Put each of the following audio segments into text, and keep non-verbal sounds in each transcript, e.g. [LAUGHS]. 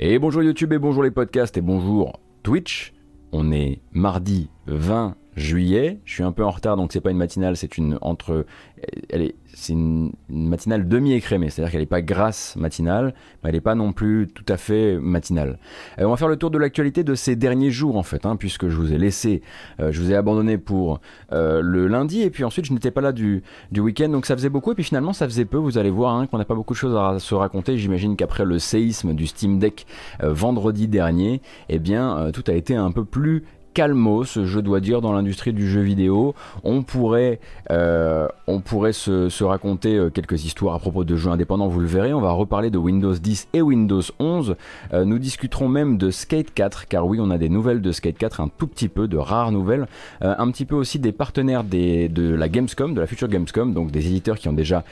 Et bonjour YouTube et bonjour les podcasts et bonjour Twitch. On est mardi 20 juillet. Je suis un peu en retard, donc c'est pas une matinale, c'est une entre. Elle est, c'est une, matinale demi-écrémée, c'est-à-dire qu'elle n'est pas grasse matinale, mais elle n'est pas non plus tout à fait matinale. Euh, on va faire le tour de l'actualité de ces derniers jours en fait, hein, puisque je vous ai laissé, euh, je vous ai abandonné pour euh, le lundi, et puis ensuite je n'étais pas là du, du week-end, donc ça faisait beaucoup, et puis finalement ça faisait peu. Vous allez voir hein, qu'on n'a pas beaucoup de choses à se raconter. J'imagine qu'après le séisme du Steam Deck vendredi dernier, eh bien tout a été un peu plus calmos, je dois dire, dans l'industrie du jeu vidéo. On pourrait, euh, se, raconter euh, quelques histoires à propos de jeux indépendants, vous le verrez. On va reparler de Windows 10 et Windows 11. Euh, nous discuterons même de Skate 4, car oui, on a des nouvelles de Skate 4, un tout petit peu, de rares nouvelles. un petit peu aussi des partenaires de la Gamescom, de la future Gamescom, donc des éditeurs qui ont déjà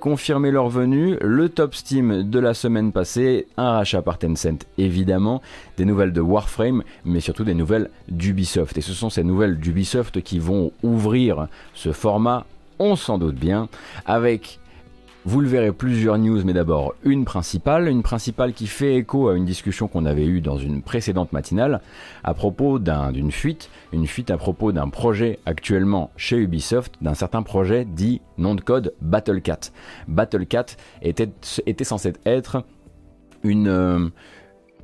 confirmé leur venue. Le top Steam de la semaine passée, un rachat par Tencent évidemment, des nouvelles de Warframe, mais surtout des nouvelles du Ubisoft. Et ce sont ces nouvelles d'Ubisoft qui vont ouvrir ce format, on s'en doute bien, avec vous le verrez, plusieurs news, mais d'abord une principale, une principale qui fait écho à une discussion qu'on avait eue dans une précédente matinale à propos d'une fuite, une fuite à propos d'un projet actuellement chez Ubisoft, d'un certain projet dit nom de code Battlecat. Battlecat était, était censé être une... Euh,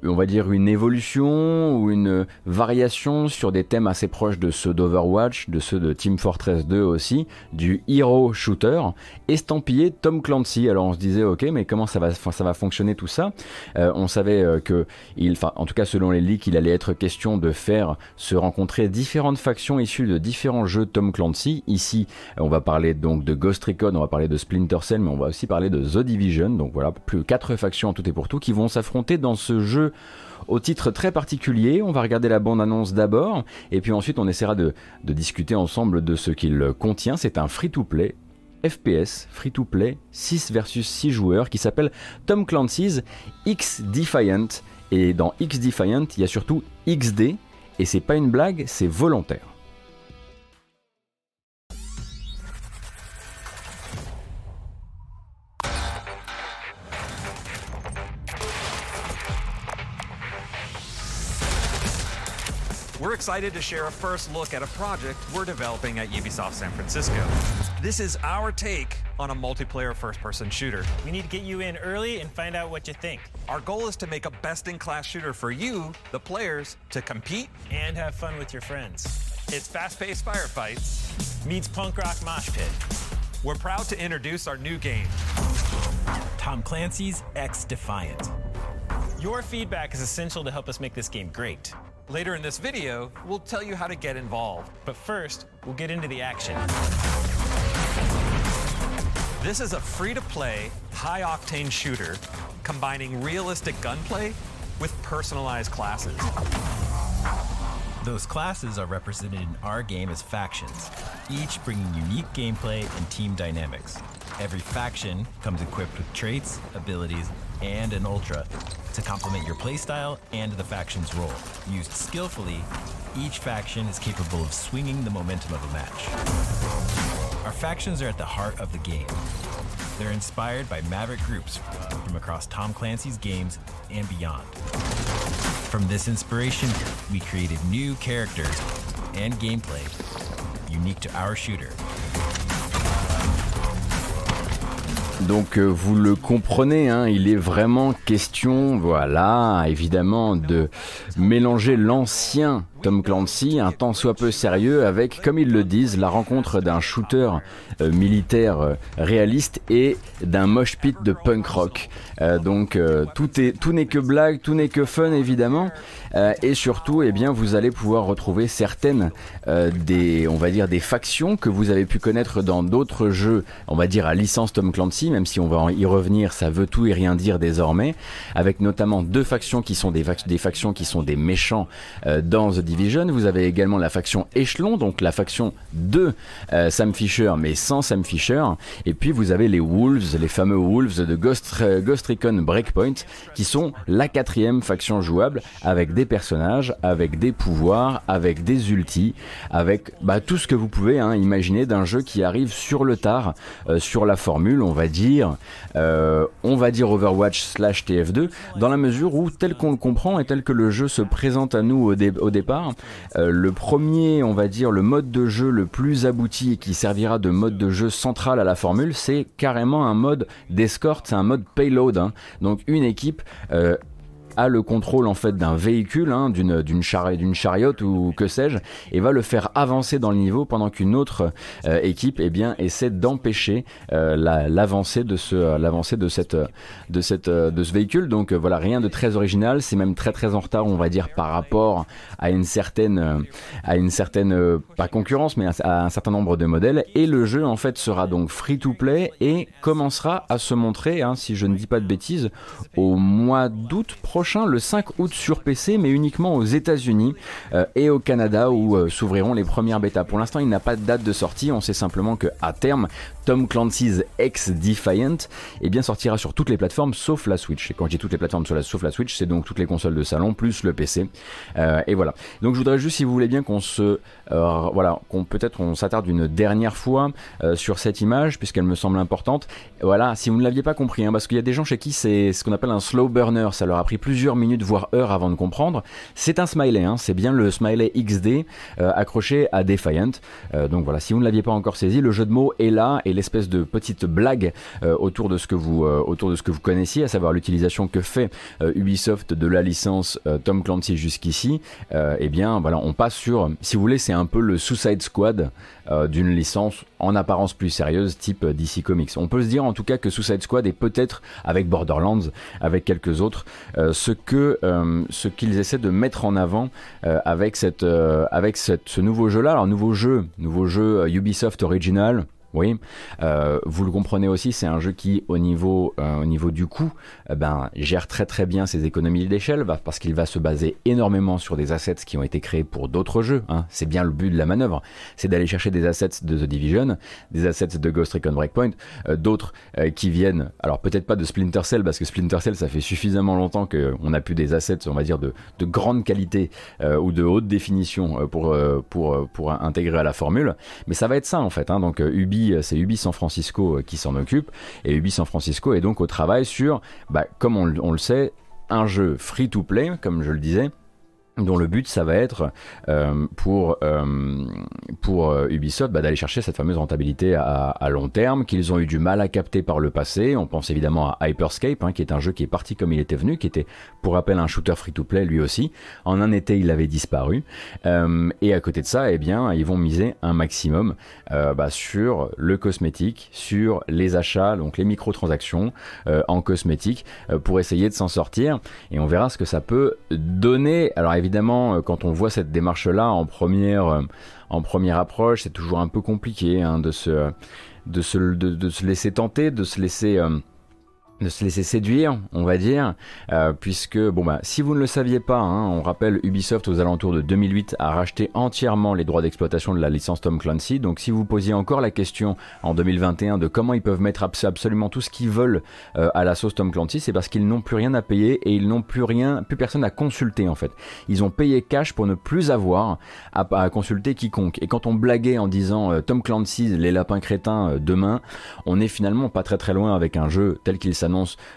on va dire, une évolution ou une variation sur des thèmes assez proches de ceux d'Overwatch, de ceux de Team Fortress 2 aussi, du hero shooter, estampillé Tom Clancy. Alors on se disait, ok, mais comment ça va, ça va fonctionner tout ça? Euh, On savait euh, que, il, en tout cas selon les leaks, il allait être question de faire se rencontrer différentes factions issues de différents jeux Tom Clancy. Ici, on va parler donc de Ghost Recon, on va parler de Splinter Cell, mais on va aussi parler de The Division. Donc voilà, plus quatre factions en tout et pour tout qui vont s'affronter dans ce jeu au titre très particulier. On va regarder la bande-annonce d'abord, et puis ensuite on essaiera de, discuter ensemble de ce qu'il contient. C'est un free-to-play FPS free-to-play 6 versus 6 joueurs qui s'appelle Tom Clancy's X Defiant. Et dans X Defiant, il y a surtout XD, et c'est pas une blague, c'est volontaire. We're excited to share a first look at a project we're developing at Ubisoft San Francisco. This is our take on a multiplayer first person shooter. We need to get you in early and find out what you think. Our goal is to make a best in class shooter for you, the players, to compete and have fun with your friends. It's fast paced firefights meets punk rock mosh pit. We're proud to introduce our new game Tom Clancy's X Defiant. Your feedback is essential to help us make this game great. Later in this video, we'll tell you how to get involved. But first, we'll get into the action. This is a free-to-play, high-octane shooter combining realistic gunplay with personalized classes. Those classes are represented in our game as factions, each bringing unique gameplay and team dynamics. Every faction comes equipped with traits, abilities, and an ultra to complement your playstyle and the faction's role. Used skillfully, each faction is capable of swinging the momentum of a match. Our factions are at the heart of the game. They're inspired by maverick groups from across Tom Clancy's games and beyond. From this inspiration, we created new characters and gameplay unique to our shooter. Donc euh, vous le comprenez, hein, il est vraiment question, voilà, évidemment, de mélanger l'ancien Tom Clancy, un temps soit peu sérieux, avec, comme ils le disent, la rencontre d'un shooter euh, militaire euh, réaliste et d'un mosh pit de punk rock. Euh, donc tout est tout n'est que blague, tout n'est que fun évidemment, et surtout, eh bien, vous allez pouvoir retrouver certaines des, on va dire, des factions que vous avez pu connaître dans d'autres jeux, on va dire à licence Tom Clancy, même si on va y revenir, ça veut tout et rien dire désormais, avec notamment deux factions qui sont des, des factions qui sont des méchants dans The Vous avez également la faction Echelon, donc la faction de Sam Fisher, mais sans Sam Fisher. Et puis vous avez les Wolves, les fameux Wolves de Ghost, Ghost Recon Breakpoint, qui sont la quatrième faction jouable avec des personnages, avec des pouvoirs, avec des ultis, avec bah, tout ce que vous pouvez hein, imaginer d'un jeu qui arrive sur le tard, euh, sur la formule, on va dire, euh, on va dire Overwatch slash TF2, dans la mesure où tel qu'on le comprend et tel que le jeu se présente à nous au départ, euh, le premier, on va dire, le mode de jeu le plus abouti et qui servira de mode de jeu central à la formule, c'est carrément un mode d'escorte, c'est un mode payload. Hein. Donc une équipe euh, a le contrôle en fait d'un véhicule, hein, d'une d'une chariote ou que sais-je, et va le faire avancer dans le niveau pendant qu'une autre euh, équipe eh bien essaie d'empêcher euh, l'avancée de ce l'avancée de cette de cette de ce véhicule. Donc euh, voilà, rien de très original, c'est même très très en retard, on va dire par rapport à une certaine à une certaine pas concurrence mais à, un certain nombre de modèles. Et le jeu en fait sera donc free to play et commencera à se montrer hein, si je ne dis pas de bêtises au mois d'août prochain le 5 août sur PC, mais uniquement aux États-Unis euh, et au Canada où euh, s'ouvriront les premières bêtas. Pour l'instant, il n'a pas de date de sortie. On sait simplement que à terme, Tom Clancy's X Defiant eh bien, sortira sur toutes les plateformes sauf la Switch. Et quand je dis toutes les plateformes sauf la Switch, c'est donc toutes les consoles de salon plus le PC. Euh, et voilà. Donc je voudrais juste, si vous voulez bien, qu'on se, voilà, qu'on peut-être on s'attarde une dernière fois sur cette image puisqu'elle me semble importante. Voilà, si vous ne l'aviez pas compris, hein, parce qu'il y a des gens chez qui c'est ce qu'on appelle un slow burner. Ça leur a pris plus plusieurs minutes, voire heures avant de comprendre. C'est un smiley, hein. c'est bien le smiley XD euh, accroché à Defiant. Euh, donc voilà, si vous ne l'aviez pas encore saisi, le jeu de mots est là et l'espèce de petite blague euh, autour de ce que vous autour que vous connaissiez, à savoir l'utilisation que fait Ubisoft de la licence Tom Clancy jusqu'ici. eh bien voilà, on passe sur, si vous voulez, c'est un peu le Suicide Squad d'une licence en apparence plus sérieuse type DC Comics. On peut se dire en tout cas que Suicide Squad est peut-être avec Borderlands, avec quelques autres, ce euh, qu'ils essaient de mettre en avant euh, avec euh, ce nouveau jeu là alors nouveau jeu nouveau jeu Ubisoft original oui, euh, vous le comprenez aussi, c'est un jeu qui, au niveau, euh, au niveau du coût, euh, ben, gère très très bien ses économies d'échelle, parce qu'il va se baser énormément sur des assets qui ont été créés pour d'autres jeux. Hein. C'est bien le but de la manœuvre, c'est d'aller chercher des assets de The Division, des assets de Ghost Recon Breakpoint, d'autres qui viennent, alors peut-être pas de Splinter Cell, parce que Splinter Cell, ça fait suffisamment longtemps qu'on a plus des assets, on va dire, de, de grande qualité ou de haute définition pour, pour, pour intégrer à la formule. Mais ça va être ça en fait. Hein. Donc Ubi euh, c'est Ubi San Francisco euh, qui s'en occupe. Et Ubi San Francisco est donc au travail sur, bah, comme on, on le sait, un jeu free to play, comme je le disais, dont le but ça va être euh, pour euh, pour euh, Ubisoft bah, d'aller chercher cette fameuse rentabilité à, à long terme qu'ils ont eu du mal à capter par le passé. On pense évidemment à Hyperscape, hein, qui est un jeu qui est parti comme il était venu, qui était pour rappel un shooter free-to-play lui aussi. En un été, il avait disparu. Euh, et à côté de ça, eh bien, ils vont miser un maximum euh, bah, sur le cosmétique, sur les achats, donc les microtransactions en cosmétique, pour essayer de s'en sortir. Et on verra ce que ça peut donner. Alors évidemment, euh, quand on voit cette démarche-là en première, euh, en première approche, c'est toujours un peu compliqué hein, de, se laisser tenter, de se laisser... Euh, de se laisser séduire, on va dire, euh, puisque, bon bah, si vous ne le saviez pas, hein, on rappelle Ubisoft aux alentours de 2008 a racheté entièrement les droits d'exploitation de la licence Tom Clancy, donc si vous posiez encore la question en 2021 de comment ils peuvent mettre absolument tout ce qu'ils veulent euh, à la sauce Tom Clancy, c'est parce qu'ils n'ont plus rien à payer et ils n'ont plus rien, plus personne à consulter en fait. Ils ont payé cash pour ne plus avoir à, consulter quiconque. Et quand on blaguait en disant euh, Tom Clancy, les lapins crétins demain, on est finalement pas très très loin avec un jeu tel qu'il annonce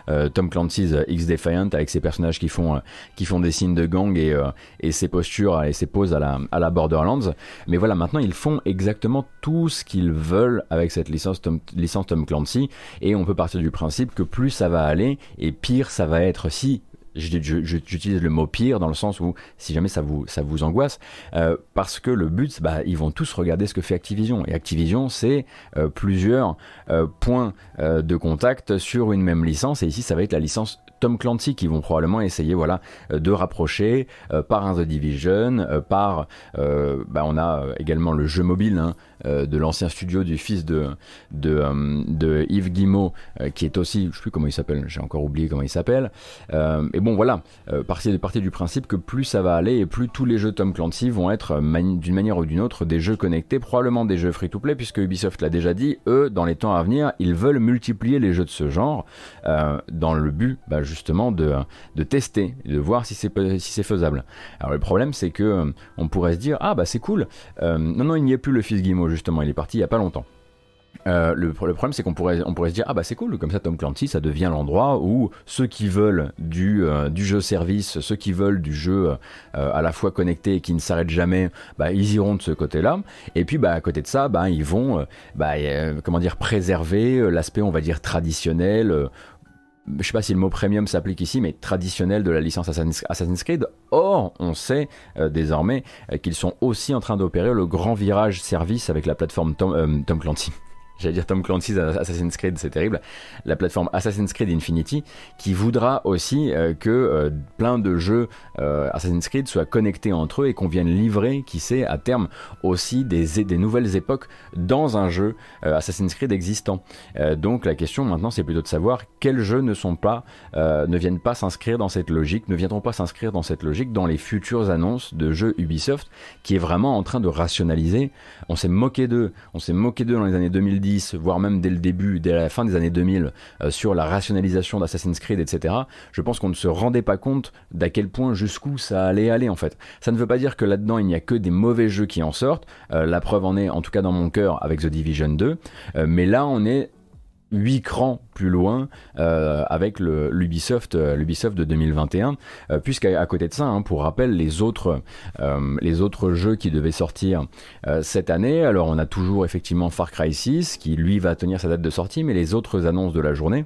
euh, Tom Clancy's euh, X Defiant avec ses personnages qui font, euh, qui font des signes de gang et, et ses postures et ses poses à la, à la Borderlands. Mais voilà, maintenant ils font exactement tout ce qu'ils veulent avec cette licence Tom, licence Tom Clancy et on peut partir du principe que plus ça va aller et pire ça va être si J'utilise le mot pire dans le sens où si jamais ça vous, ça vous angoisse, euh, parce que le but, bah, ils vont tous regarder ce que fait Activision. Et Activision, c'est euh, plusieurs euh, points de contact sur une même licence. Et ici, ça va être la licence Tom Clancy qui vont probablement essayer voilà de rapprocher par un The Division, par bah, on a également le jeu mobile hein, de l'ancien studio du fils de de Yves Guillemot qui est aussi je sais plus comment il s'appelle, j'ai encore oublié comment il s'appelle. et bon voilà, partir partir du principe que plus ça va aller et plus tous les jeux Tom Clancy vont être d'une manière ou d'une autre des jeux connectés, probablement des jeux free-to-play puisque Ubisoft l'a déjà dit, eux dans les temps à venir ils veulent multiplier les jeux de ce genre euh, dans le but bah, justement de, de tester, de voir si c'est faisable. Alors le problème c'est que euh, on pourrait se dire ah bah c'est cool, euh, non non il n'y a plus le fils Justement, il est parti il y a pas longtemps. Euh, le, problème, c'est qu'on pourrait, se dire ah bah c'est cool, comme ça Tom Clancy, ça devient l'endroit où ceux qui veulent du, euh, jeu service, ceux qui veulent du jeu euh, à la fois connecté et qui ne s'arrête jamais, bah ils iront de ce côté-là. Et puis bah à côté de ça, bah ils vont, bah comment dire, préserver l'aspect on va dire traditionnel je sais pas si le mot premium s'applique ici, mais traditionnel de la licence Assassin's Creed. Or, on sait désormais qu'ils sont aussi en train d'opérer le grand virage service avec la plateforme Tom, Tom Clancy j'allais dire Tom Clancy's Assassin's Creed, c'est terrible, la plateforme Assassin's Creed Infinity, qui voudra aussi euh, que euh, plein de jeux euh, Assassin's Creed soient connectés entre eux et qu'on vienne livrer, qui sait, à terme aussi des, des nouvelles époques dans un jeu Assassin's Creed existant. donc la question maintenant, c'est plutôt de savoir quels jeux ne sont pas, ne viennent pas s'inscrire dans cette logique, ne viendront pas s'inscrire dans cette logique dans les futures annonces de jeux Ubisoft, qui est vraiment en train de rationaliser. On s'est moqué d'eux, on s'est moqué d'eux dans les années 2010 voire même dès le début, dès la fin des années 2000, euh, sur la rationalisation d'Assassin's Creed, etc., je pense qu'on ne se rendait pas compte d'à quel point jusqu'où ça allait aller en fait. Ça ne veut pas dire que là-dedans il n'y a que des mauvais jeux qui en sortent, euh, la preuve en est en tout cas dans mon cœur avec The Division 2, euh, mais là on est 8 crans plus loin euh, avec l'Ubisoft euh, l'Ubisoft de 2021 euh, puisqu'à côté de ça hein, pour rappel les autres les autres jeux qui devaient sortir cette année alors on a toujours effectivement Far Cry 6 qui lui va tenir sa date de sortie mais les autres annonces de la journée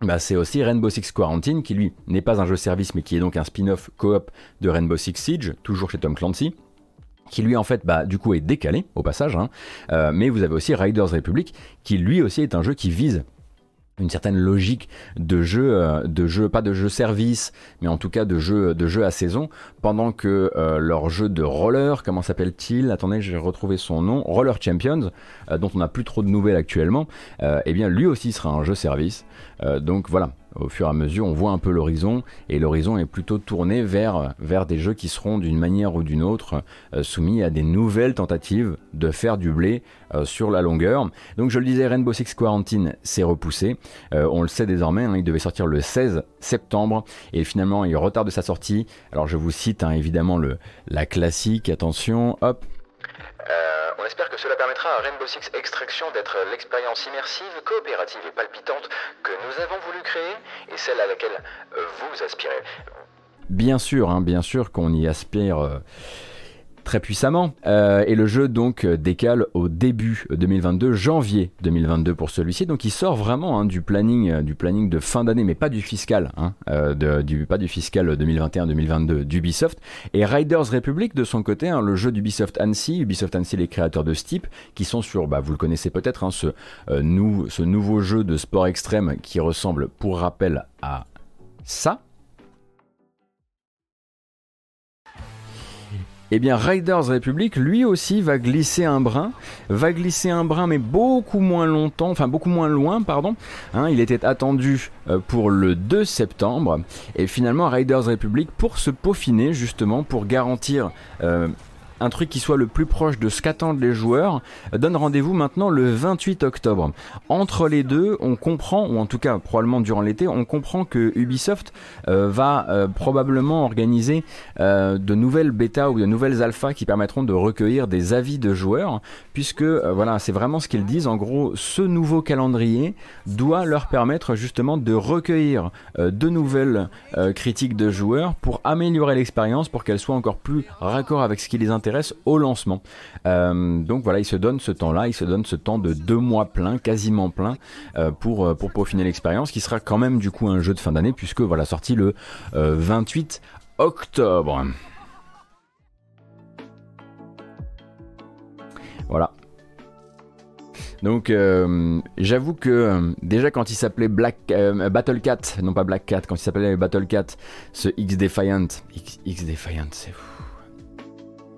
bah, c'est aussi Rainbow Six Quarantine qui lui n'est pas un jeu service mais qui est donc un spin-off coop de Rainbow Six Siege toujours chez Tom Clancy qui lui en fait bah, du coup est décalé au passage, hein. euh, mais vous avez aussi Riders Republic qui lui aussi est un jeu qui vise une certaine logique de jeu, euh, de jeu, pas de jeu service, mais en tout cas de jeu, de jeu à saison, pendant que euh, leur jeu de roller, comment s'appelle-t-il? Attendez, j'ai retrouvé son nom, Roller Champions, dont on n'a plus trop de nouvelles actuellement, eh bien lui aussi sera un jeu service. donc voilà, au fur et à mesure, on voit un peu l'horizon, et l'horizon est plutôt tourné vers, des jeux qui seront d'une manière ou d'une autre euh, soumis à des nouvelles tentatives de faire du blé euh, sur la longueur. Donc je le disais, Rainbow Six Quarantine s'est repoussé, euh, on le sait désormais, hein, il devait sortir le 16 septembre, et finalement il retarde sa sortie. Alors je vous cite hein, évidemment la classique, attention, hop, on espère que cela permettra à Rainbow Six Extraction d'être l'expérience immersive, coopérative et palpitante que nous avons voulu créer et celle à laquelle euh, vous aspirez. Bien sûr, hein, bien sûr qu'on y aspire. Euh, très puissamment. Euh, et le jeu donc décale au début 2022, janvier 2022 pour celui-ci. Donc il sort vraiment hein, du planning, euh, du planning de fin d'année, mais pas du fiscal, hein, euh, de, du, pas du fiscal 2021-2022 d'Ubisoft. Et Riders Republic de son côté, hein, le jeu d'Ubisoft Annecy, Ubisoft Annecy les créateurs de Steep, qui sont sur, bah, vous le connaissez peut-être, ce, ce nouveau jeu de sport extrême qui ressemble, pour rappel, à ça. Eh bien, Riders Republic, lui aussi, va glisser un brin, va glisser un brin, mais beaucoup moins longtemps, enfin beaucoup moins loin, pardon. Hein, il était attendu euh, pour le 2 septembre, et finalement, Riders Republic, pour se peaufiner justement, pour garantir euh, un truc qui soit le plus proche de ce qu'attendent les joueurs, donne rendez-vous maintenant le 28 octobre. Entre les deux, on comprend, ou en tout cas probablement durant l'été, on comprend que Ubisoft euh, va euh, probablement organiser euh, de nouvelles bêtas ou de nouvelles alphas qui permettront de recueillir des avis de joueurs, puisque voilà, c'est vraiment ce qu'ils disent. En gros, ce nouveau calendrier doit leur permettre justement de recueillir de nouvelles critiques de joueurs pour améliorer l'expérience, pour qu'elle soit encore plus raccord avec ce qui les intéresse au lancement. Euh, donc voilà, il se donne ce temps-là, il se donne ce temps de deux mois plein, quasiment plein, euh, pour, euh, pour peaufiner l'expérience, qui sera quand même du coup un jeu de fin d'année, puisque voilà, sorti le 28 octobre. Voilà. Donc j'avoue que déjà quand il s'appelait Black Battle Cat, non pas Black Cat, quand il s'appelait Battle Cat, ce X Defiant, X, X Defiant, c'est fou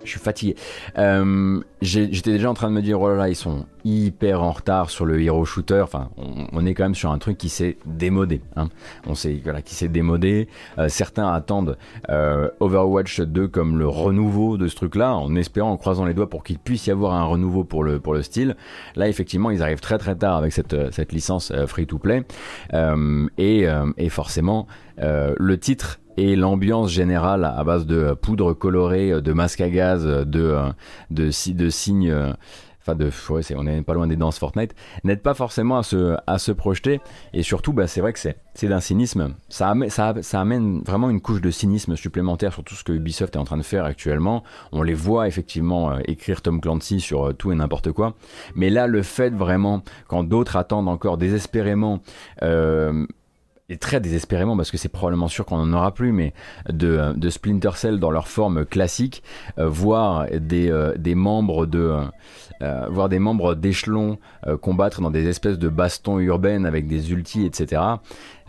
je suis fatigué. Euh, j'étais déjà en train de me dire, oh là là, ils sont hyper en retard sur le hero shooter. Enfin, on, est quand même sur un truc qui s'est démodé. Hein. On sait voilà, qui s'est démodé. Euh, certains attendent euh, Overwatch 2 comme le renouveau de ce truc-là, en espérant, en croisant les doigts pour qu'il puisse y avoir un renouveau pour le, pour le style. Là, effectivement, ils arrivent très très tard avec cette, cette licence free-to-play. Et, et, forcément, le titre et l'ambiance générale à base de poudre colorée, de masque à gaz, de, de, de signes enfin de ouais, on n'est pas loin des danses Fortnite, n'aide pas forcément à se, à se projeter. Et surtout, bah, c'est vrai que c'est, d'un cynisme. Ça amène, ça, amène vraiment une couche de cynisme supplémentaire sur tout ce que Ubisoft est en train de faire actuellement. On les voit effectivement euh, écrire Tom Clancy sur euh, tout et n'importe quoi. Mais là, le fait vraiment, quand d'autres attendent encore désespérément euh, et très désespérément parce que c'est probablement sûr qu'on n'en aura plus, mais de, de, Splinter Cell dans leur forme classique, euh, voir des, euh, des membres de euh, voir des membres d'échelon combattre dans des espèces de bastons urbaines avec des ultis, etc.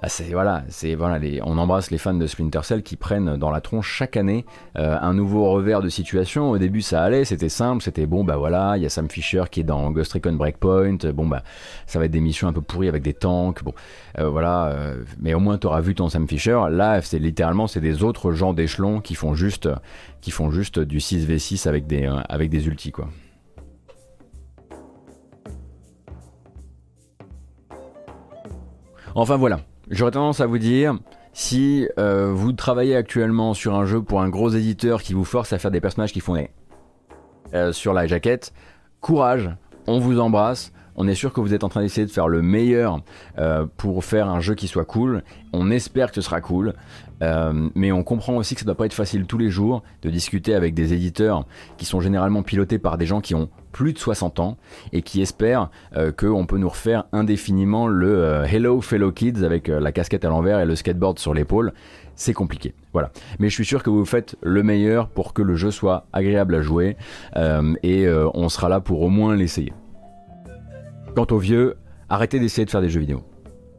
Ah, voilà, c'est voilà, on embrasse les fans de Splinter Cell qui prennent dans la tronche chaque année un nouveau revers de situation. Au début, ça allait, c'était simple, c'était bon, bah voilà, il y a Sam Fisher qui est dans Ghost Recon Breakpoint. Bon bah, ça va être des missions un peu pourries avec des tanks. Bon, voilà, mais au moins tu auras vu ton Sam Fisher. Là, c'est littéralement c'est des autres gens d'échelon qui font juste qui font juste du 6v6 avec des euh, avec des ultis. Enfin voilà, j'aurais tendance à vous dire, si euh, vous travaillez actuellement sur un jeu pour un gros éditeur qui vous force à faire des personnages qui font des euh, sur la jaquette, courage, on vous embrasse, on est sûr que vous êtes en train d'essayer de faire le meilleur euh, pour faire un jeu qui soit cool. On espère que ce sera cool. Euh, mais on comprend aussi que ça doit pas être facile tous les jours de discuter avec des éditeurs qui sont généralement pilotés par des gens qui ont plus de 60 ans et qui espèrent euh, qu'on peut nous refaire indéfiniment le Hello Fellow Kids avec la casquette à l'envers et le skateboard sur l'épaule. C'est compliqué. Voilà. Mais je suis sûr que vous faites le meilleur pour que le jeu soit agréable à jouer et on sera là pour au moins l'essayer. Quant aux vieux, arrêtez d'essayer de faire des jeux vidéo.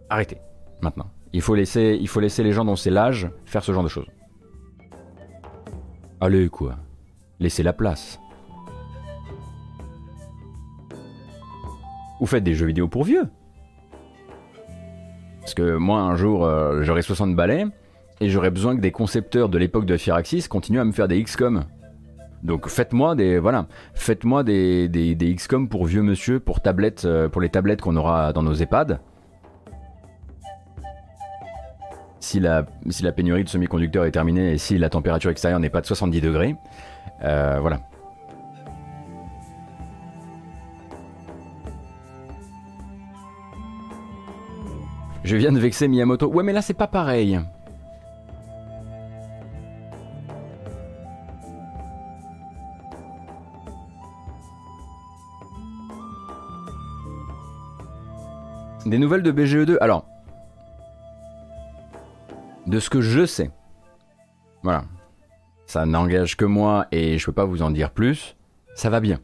Arrêtez, maintenant. Il faut laisser, les gens dont c'est l'âge faire ce genre de choses. Allez, quoi. Laissez la place. Vous faites des jeux vidéo pour vieux. Parce que moi, un jour, euh, j'aurai 60 balais et j'aurai besoin que des concepteurs de l'époque de Firaxis continuent à me faire des XCOM. Donc faites-moi des voilà, faites-moi des, des, XCOM pour vieux monsieur, euh, pour les tablettes qu'on aura dans nos EHPAD. Si la, si la pénurie de semi-conducteurs est terminée et si la température extérieure n'est pas de 70 degrés, euh, voilà. Je viens de vexer Miyamoto. Ouais, mais là c'est pas pareil. Des nouvelles de BGE2 Alors, de ce que je sais, voilà, ça n'engage que moi et je peux pas vous en dire plus, ça va bien.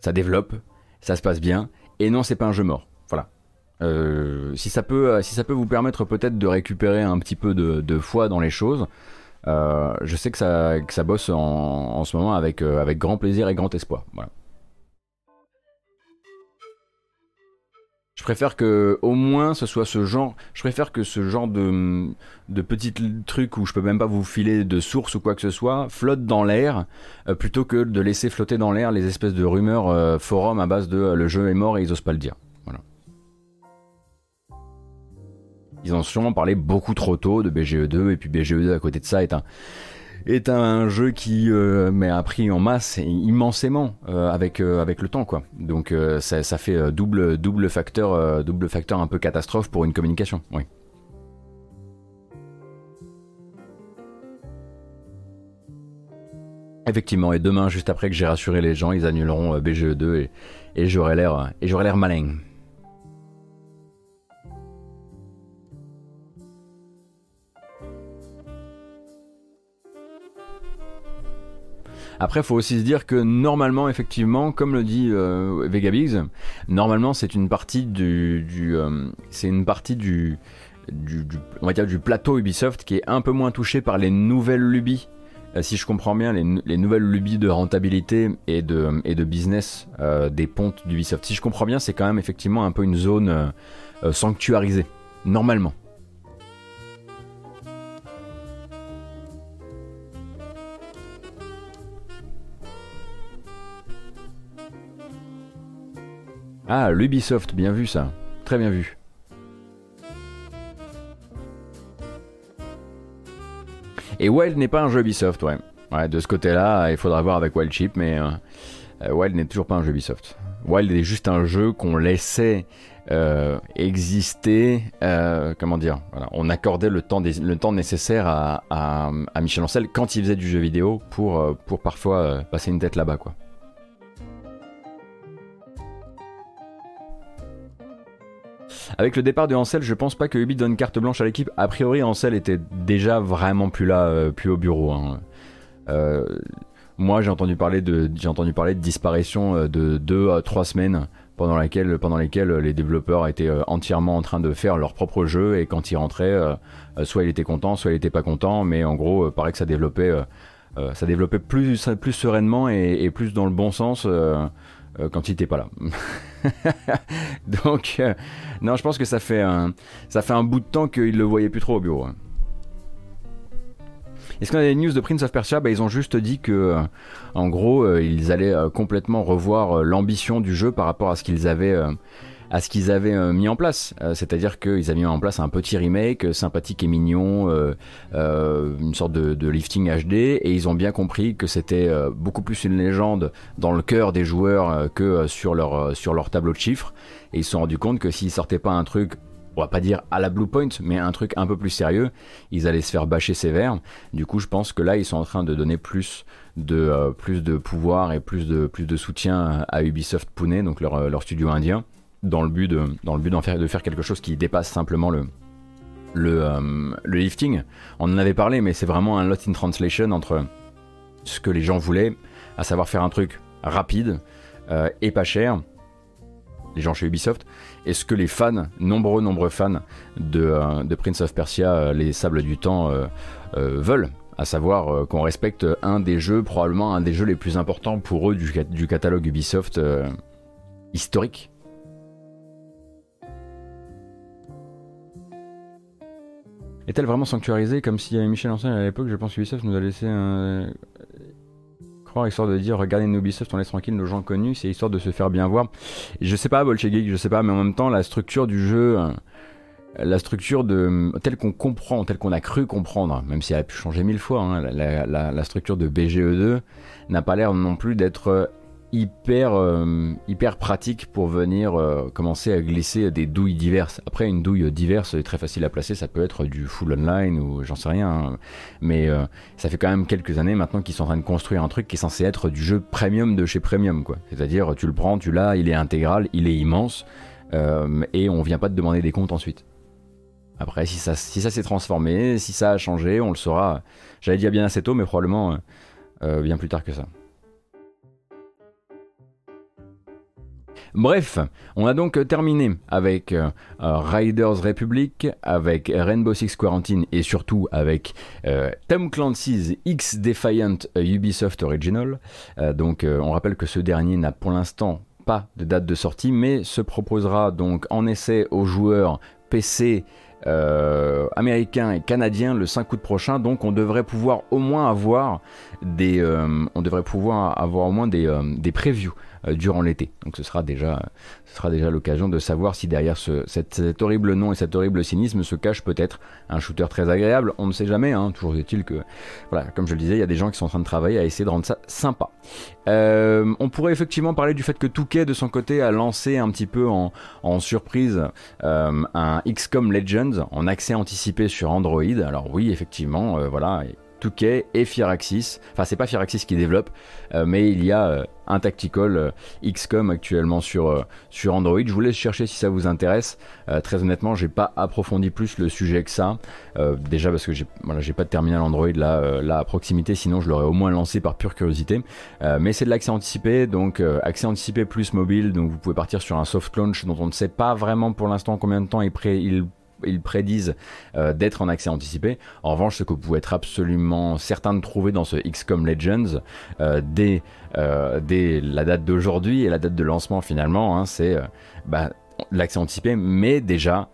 Ça développe, ça se passe bien, et non, c'est pas un jeu mort. Voilà. Euh, si, ça peut, si ça peut vous permettre peut-être de récupérer un petit peu de, foi dans les choses, euh, je sais que ça, que ça bosse en, en ce moment avec, euh, avec grand plaisir et grand espoir. Voilà. Je préfère que au moins ce soit ce genre. Je préfère que ce genre de, de petits trucs où je peux même pas vous filer de source ou quoi que ce soit flotte dans l'air euh, plutôt que de laisser flotter dans l'air les espèces de rumeurs euh, forum à base de euh, le jeu est mort et ils osent pas le dire. Voilà. Ils ont sûrement parlé beaucoup trop tôt de BGE2 et puis BGE2 à côté de ça est un est un jeu qui euh, m'a appris en masse immensément euh, avec euh, avec le temps quoi. Donc ça, fait double double facteur double facteur un peu catastrophe pour une communication. Oui. Effectivement, et demain, juste après que j'ai rassuré les gens, ils annuleront BGE2 et, et j'aurai l'air malin. Après, il faut aussi se dire que normalement, effectivement, comme le dit euh, normalement c'est une partie du, euh, plateau Ubisoft qui est un peu moins touché par les nouvelles lubies. Euh, si je comprends bien, les, les, nouvelles lubies de rentabilité et de, business euh, des pontes d'Ubisoft. Si je comprends bien, c'est quand même effectivement un peu une zone sanctuarisée, normalement. Ah, l'Ubisoft, bien vu ça. Très bien vu. Et Wild n'est pas un jeu Ubisoft, ouais. Ouais, de ce côté-là, il faudra voir avec Wild Chip, mais euh, euh, Wild n'est toujours pas un jeu Ubisoft. Wild est juste un jeu qu'on laissait euh, exister, comment dire, on accordait le temps, le temps nécessaire à, à, à, Michel Ancel quand il faisait du jeu vidéo pour, pour parfois passer une tête là-bas, quoi. Avec le départ de Ansel, je pense pas que Ubi donne carte blanche à l'équipe. A priori, Ansel était déjà vraiment plus là, euh, plus au bureau. Hein. Euh, moi, j'ai entendu parler de, entendu parler de disparition euh, de 2 à 3 semaines pendant, laquelle, pendant lesquelles les développeurs étaient entièrement en train de faire leur propre jeu et quand ils rentraient, soit il était content, soit il était pas content, mais en gros, paraît que ça développait, ça développait plus, plus sereinement et, plus dans le bon sens quand il était pas là. [LAUGHS] [LAUGHS] Donc, euh, non, je pense que ça fait un, fait un bout de temps qu'il le voyait plus trop au bureau. Hein. Est-ce qu'on a des news de Prince of Persia? Bah, Ils ont juste dit que, euh, en gros, euh, ils allaient complètement revoir l'ambition du jeu par rapport à ce qu'ils avaient à ce qu'ils avaient euh, mis en place. Euh, c'est-à-dire qu'ils avaient mis en place un petit remake euh, sympathique et mignon, une sorte de, lifting HD, et ils ont bien compris que c'était beaucoup plus une légende dans le cœur des joueurs que sur leur, sur leur tableau de chiffres. Et ils se sont rendus compte que s'ils sortaient pas un truc on va pas dire à la Blue Point, mais un truc un peu plus sérieux, ils allaient se faire bâcher sévère. Du coup, je pense que là, ils sont en train de donner plus de, plus de pouvoir et plus de, plus de soutien à Ubisoft Pune, donc leur, leur studio indien dans le but de, dans le but d'en faire, de faire quelque chose qui dépasse simplement le, euh, le lifting. On en avait parlé, mais c'est vraiment un lot in translation entre ce que les gens voulaient, à savoir faire un truc rapide euh, et pas cher, les gens chez Ubisoft, et ce que les fans, nombreux, nombreux fans de, euh, de Prince of Persia, les Sables du Temps, veulent. À savoir qu'on respecte un des jeux, probablement un des jeux les plus importants pour eux du, du catalogue Ubisoft historique Est-elle vraiment sanctuarisée comme y avait Michel Ancel à l'époque Je pense que Ubisoft nous a laissé un... croire histoire de dire regardez nous Ubisoft, on laisse tranquille nos gens connus, c'est histoire de se faire bien voir. Je sais pas, Bolchegik, je sais pas, mais en même temps, la structure du jeu, euh, la structure de telle qu'on comprend, telle qu'on a cru comprendre, même si elle a pu changer mille fois, hein, la, structure de BGE2 n'a pas l'air non plus d'être hyper, euh, hyper pratique pour venir euh, commencer à glisser des douilles diverses. Après, une douille diverse est très facile à placer, ça peut être du full online ou j'en sais rien, hein. mais euh, ça fait quand même quelques années maintenant qu'ils sont en train de construire un truc qui est censé être du jeu premium de chez premium, quoi. C'est-à-dire, tu le prends, tu l'as, il est intégral, il est immense, et on vient pas te demander des comptes ensuite. Après, si ça, si ça s'est transformé, si ça a changé, on le saura. J'allais dire bien assez tôt, mais probablement bien plus tard que ça. Bref, on a donc terminé avec euh, Riders Republic, avec Rainbow Six Quarantine et surtout avec euh, Tom Clancy's X Defiant Ubisoft Original. Euh, donc on rappelle que ce dernier n'a pour l'instant pas de date de sortie, mais se proposera donc en essai aux joueurs PC, euh, américains et canadiens le 5 août prochain. Donc on devrait pouvoir au moins avoir des, on devrait pouvoir avoir au moins des, des previews euh, durant l'été. Donc ce sera déjà, ce sera déjà l'occasion de savoir si derrière ce, cet, horrible nom et cet horrible cynisme se cache peut-être un shooter très agréable. On ne sait jamais. Hein. Toujours est-il que, voilà, comme je le disais, il y a des gens qui sont en train de travailler à essayer de rendre ça sympa. Euh, on pourrait effectivement parler du fait que Touquet de son côté a lancé un petit peu en, en surprise euh, un XCOM Legends en accès anticipé sur Android. Alors oui, effectivement, voilà 2K et Firaxis. Enfin, c'est pas Firaxis qui développe, euh, mais il y a euh, un tactical euh, XCOM actuellement sur, Android. Je vous laisse chercher si ça vous intéresse. très honnêtement, j'ai pas approfondi plus le sujet que ça. déjà parce que j'ai voilà, pas de terminal Android là, là à proximité, sinon je l'aurais au moins lancé par pure curiosité. mais c'est de l'accès anticipé, donc accès anticipé plus mobile, donc vous pouvez partir sur un soft launch dont on ne sait pas vraiment pour l'instant combien de temps il, pré il ils prédisent euh, d'être en accès anticipé. En revanche, ce que vous pouvez être absolument certain de trouver dans ce XCOM Legends euh, dès, euh, dès, la date d'aujourd'hui et la date de lancement finalement, hein, c'est bah, l'accès anticipé, mais déjà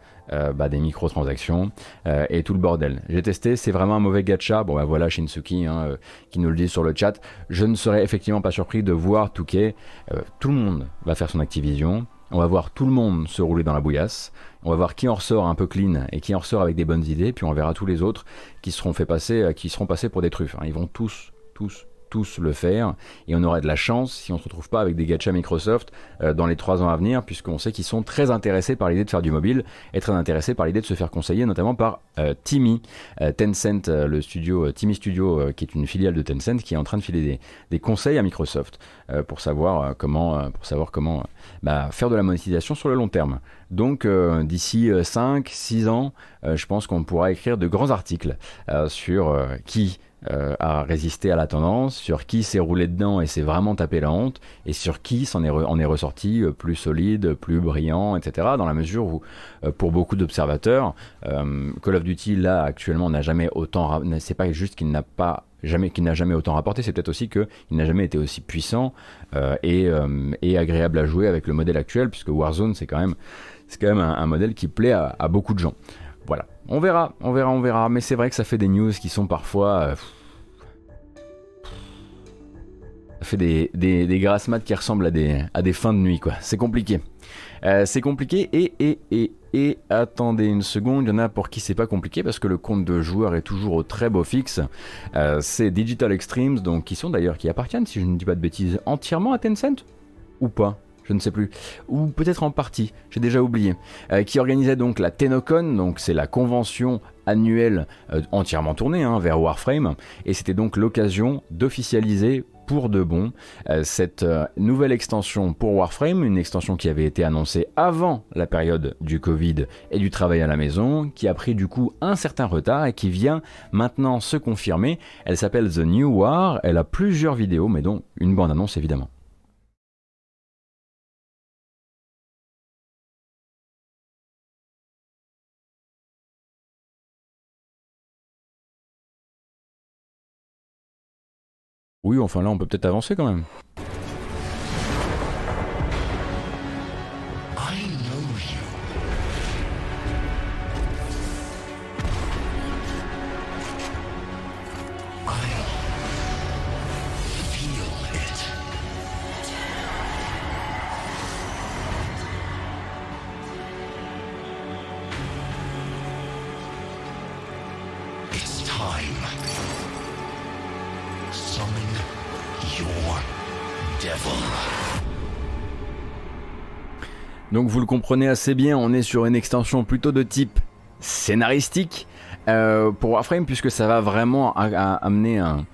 bah, des microtransactions et tout le bordel. J'ai testé, c'est vraiment un mauvais gacha. Bon, bah voilà, Shinsuki hein, qui nous le dit sur le chat. Je ne serais effectivement pas surpris de voir Touquet. tout le monde va faire son Activision. On va voir tout le monde se rouler dans la bouillasse. On va voir qui en ressort un peu clean et qui en ressort avec des bonnes idées. Puis on verra tous les autres qui seront fait passer, euh, qui seront passés pour des truffes. Hein. Ils vont tous, tous, tous le faire. Et on aurait de la chance si on se retrouve pas avec des gachas Microsoft euh, dans les trois ans à venir puisqu'on sait qu'ils sont très intéressés par l'idée de faire du mobile et très intéressés par l'idée de se faire conseiller notamment par euh, Timmy euh, Tencent le studio Timmy Studio qui est une filiale de Tencent qui est en train de filer des, conseils à Microsoft pour savoir comment pour savoir comment faire de la monétisation sur le long terme. Donc d'ici 5 6 ans je pense qu'on pourra écrire de grands articles sur qui euh, a résisté à la tendance, sur qui s'est roulé dedans et s'est vraiment tapé la honte, et sur qui s'en est, ressorti euh, plus solide, plus brillant, etc. Dans la mesure où, euh, pour beaucoup d'observateurs, Call of Duty là actuellement n'a jamais autant, c'est pas juste qu'il n'a pas jamais qu'il n'a jamais autant rapporté, c'est peut-être aussi qu'il n'a jamais été aussi puissant et, et, agréable à jouer avec le modèle actuel, puisque Warzone c'est quand même c'est quand même un, modèle qui plaît à beaucoup de gens. Voilà. On verra, on verra, on verra. Mais c'est vrai que ça fait des news qui sont parfois. Euh, ça fait des, des, grasses qui ressemblent à des, à des fins de nuit, quoi. C'est compliqué. Euh, c'est compliqué et, et, et, et, attendez une seconde, il y en a pour qui c'est pas compliqué parce que le compte de joueur est toujours au très beau fixe. Euh, c'est Digital Extremes, donc qui sont d'ailleurs, qui appartiennent, si je ne dis pas de bêtises, entièrement à Tencent Ou pas? Je ne sais plus, ou peut-être en partie, j'ai déjà oublié, euh, qui organisait donc la Tenocon, donc c'est la convention annuelle euh, entièrement tournée hein, vers Warframe, et c'était donc l'occasion d'officialiser pour de bon euh, cette nouvelle extension pour Warframe, une extension qui avait été annoncée avant la période du Covid et du travail à la maison, qui a pris du coup un certain retard et qui vient maintenant se confirmer. Elle s'appelle The New War, elle a plusieurs vidéos, mais dont une bande-annonce évidemment. Oui, enfin là, on peut peut-être avancer quand même. Donc vous le comprenez assez bien, on est sur une extension plutôt de type scénaristique euh, pour Warframe puisque ça va vraiment amener un,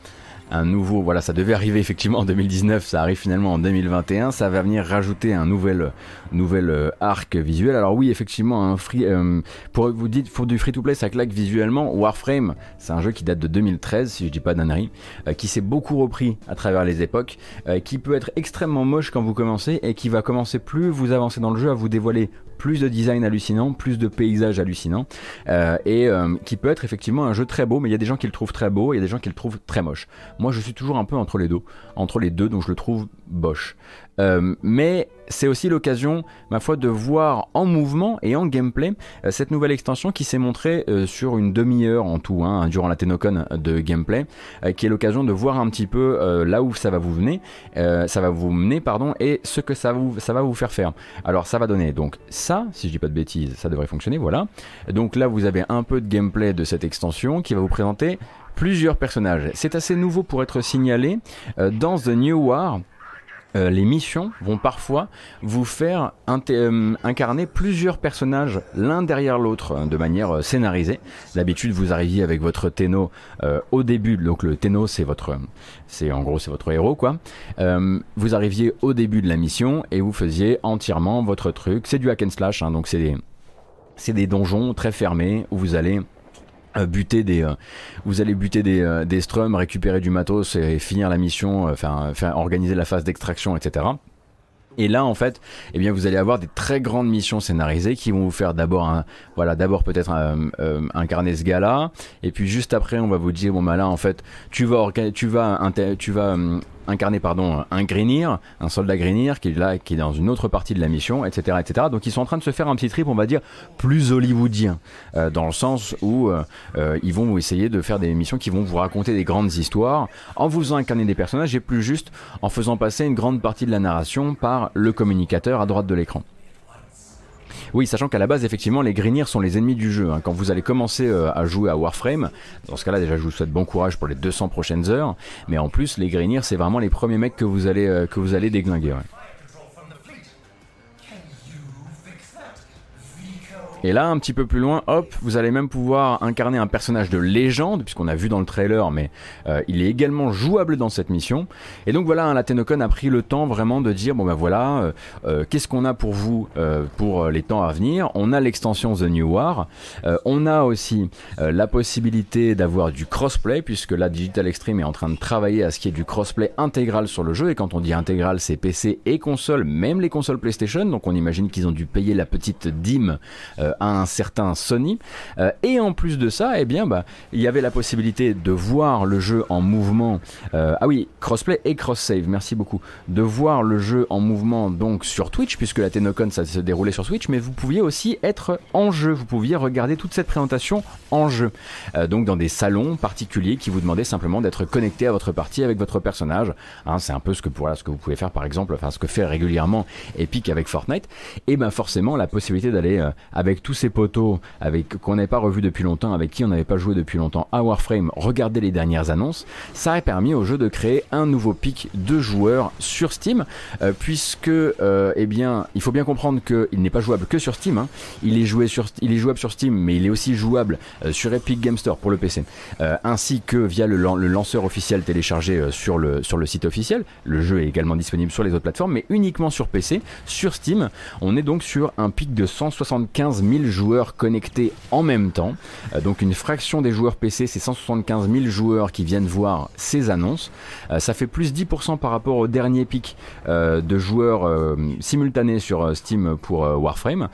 un nouveau, voilà, ça devait arriver effectivement en 2019, ça arrive finalement en 2021, ça va venir rajouter un nouvel, nouvel euh, arc visuel. Alors oui, effectivement, un free, euh, pour vous dites, pour du free-to-play, ça claque visuellement. Warframe, c'est un jeu qui date de 2013, si je dis pas d'annerie, euh, qui s'est beaucoup repris à travers les époques, qui peut être extrêmement moche quand vous commencez et qui va commencer plus vous avancez dans le jeu à vous dévoiler plus de design hallucinant, plus de paysages hallucinants, et qui peut être effectivement un jeu très beau, mais il y a des gens qui le trouvent très beau, il y a des gens qui le trouvent très moche. Moi, je suis toujours un peu entre les deux, entre les deux, donc je le trouve boche. Euh, mais c'est aussi l'occasion, ma foi, de voir en mouvement et en gameplay euh, cette nouvelle extension qui s'est montrée euh, sur une demi-heure en tout, hein, durant la Tenocon de gameplay, qui est l'occasion de voir un petit peu là où ça va vous mener, ça va vous mener, pardon, et ce que ça, vous, ça va vous faire faire. Alors ça va donner donc ça, si je dis pas de bêtises, ça devrait fonctionner, voilà. Donc là vous avez un peu de gameplay de cette extension qui va vous présenter plusieurs personnages. C'est assez nouveau pour être signalé dans The New War. euh, les missions vont parfois vous faire euh, incarner plusieurs personnages l'un derrière l'autre hein, de manière euh, scénarisée. D'habitude, vous arriviez avec votre Tenno au début, donc le Tenno c'est votre, c'est en gros c'est votre héros quoi. vous arriviez au début de la mission et vous faisiez entièrement votre truc. C'est du hack and slash, hein, donc c'est des, c'est des donjons très fermés où vous allez euh, buter des euh, vous allez buter des, euh, des strums récupérer du matos et finir la mission enfin faire organiser la phase d'extraction etc et là, en fait, eh bien, vous allez avoir des très grandes missions scénarisées qui vont vous faire d'abord un, voilà, d'abord peut-être incarner ce gars-là, et puis juste après, on va vous dire bon bah là, en fait, tu vas, tu vas, tu vas incarner pardon un Greenir, un soldat Greenir qui est là, qui est dans une autre partie de la mission, etc., etc. Donc ils sont en train de se faire un petit trip, on va dire plus hollywoodien, euh, dans le sens où euh, euh, ils vont essayer de faire des missions qui vont vous raconter des grandes histoires en vous faisant incarner des personnages et plus juste en faisant passer une grande partie de la narration par le communicateur à droite de l'écran. Oui, sachant qu'à la base, effectivement, les Greenir sont les ennemis du jeu. Hein. Quand vous allez commencer euh, à jouer à Warframe, dans ce cas-là, déjà, je vous souhaite bon courage pour les 200 prochaines heures. Mais en plus, les Greenir, c'est vraiment les premiers mecs que vous allez, euh, que vous allez déglinguer. Et là, un petit peu plus loin, hop, vous allez même pouvoir incarner un personnage de légende, puisqu'on a vu dans le trailer, mais euh, il est également jouable dans cette mission. Et donc voilà, la Tenocon a pris le temps vraiment de dire, bon ben voilà, euh, euh, qu'est-ce qu'on a pour vous pour les temps à venir? On a l'extension The New War, on a aussi la possibilité d'avoir du crossplay, puisque là, Digital Extreme est en train de travailler à ce qui est du crossplay intégral sur le jeu, et quand on dit intégral, c'est PC et console, même les consoles PlayStation, donc on imagine qu'ils ont dû payer la petite dîme à un certain Sony. Euh, et en plus de ça, eh bien, bah, il y avait la possibilité de voir le jeu en mouvement. Euh, ah oui, crossplay et cross-save, merci beaucoup. De voir le jeu en mouvement donc sur Twitch, puisque la Tenocon ça se déroulait sur Twitch, mais vous pouviez aussi être en jeu. Vous pouviez regarder toute cette présentation en jeu. donc dans des salons particuliers qui vous demandaient simplement d'être connecté à votre partie avec votre personnage. Hein, c'est un peu ce que, voilà, ce que vous pouvez faire par exemple, enfin ce que fait régulièrement Epic avec Fortnite. Et ben forcément la possibilité d'aller avec tous ces potos avec qu'on n'avait pas revu depuis longtemps, avec qui on n'avait pas joué depuis longtemps à Warframe, regarder les dernières annonces, ça a permis au jeu de créer un nouveau pic de joueurs sur Steam, euh, puisque euh, eh bien, il faut bien comprendre qu'il n'est pas jouable que sur Steam. Hein. Il est joué sur, il est jouable sur Steam, mais il est aussi jouable euh, sur Epic Game Store pour le PC, ainsi que via le, le, lanceur officiel téléchargé sur le sur le site officiel. Le jeu est également disponible sur les autres plateformes, mais uniquement sur PC. Sur Steam, on est donc sur un pic de 175 000 joueurs connectés en même temps. Euh, donc une fraction des joueurs PC, c'est 175 000 joueurs qui viennent voir ces annonces. Euh, ça fait plus 10% par rapport au dernier pic euh, de joueurs simultanés sur Steam pour Warframe.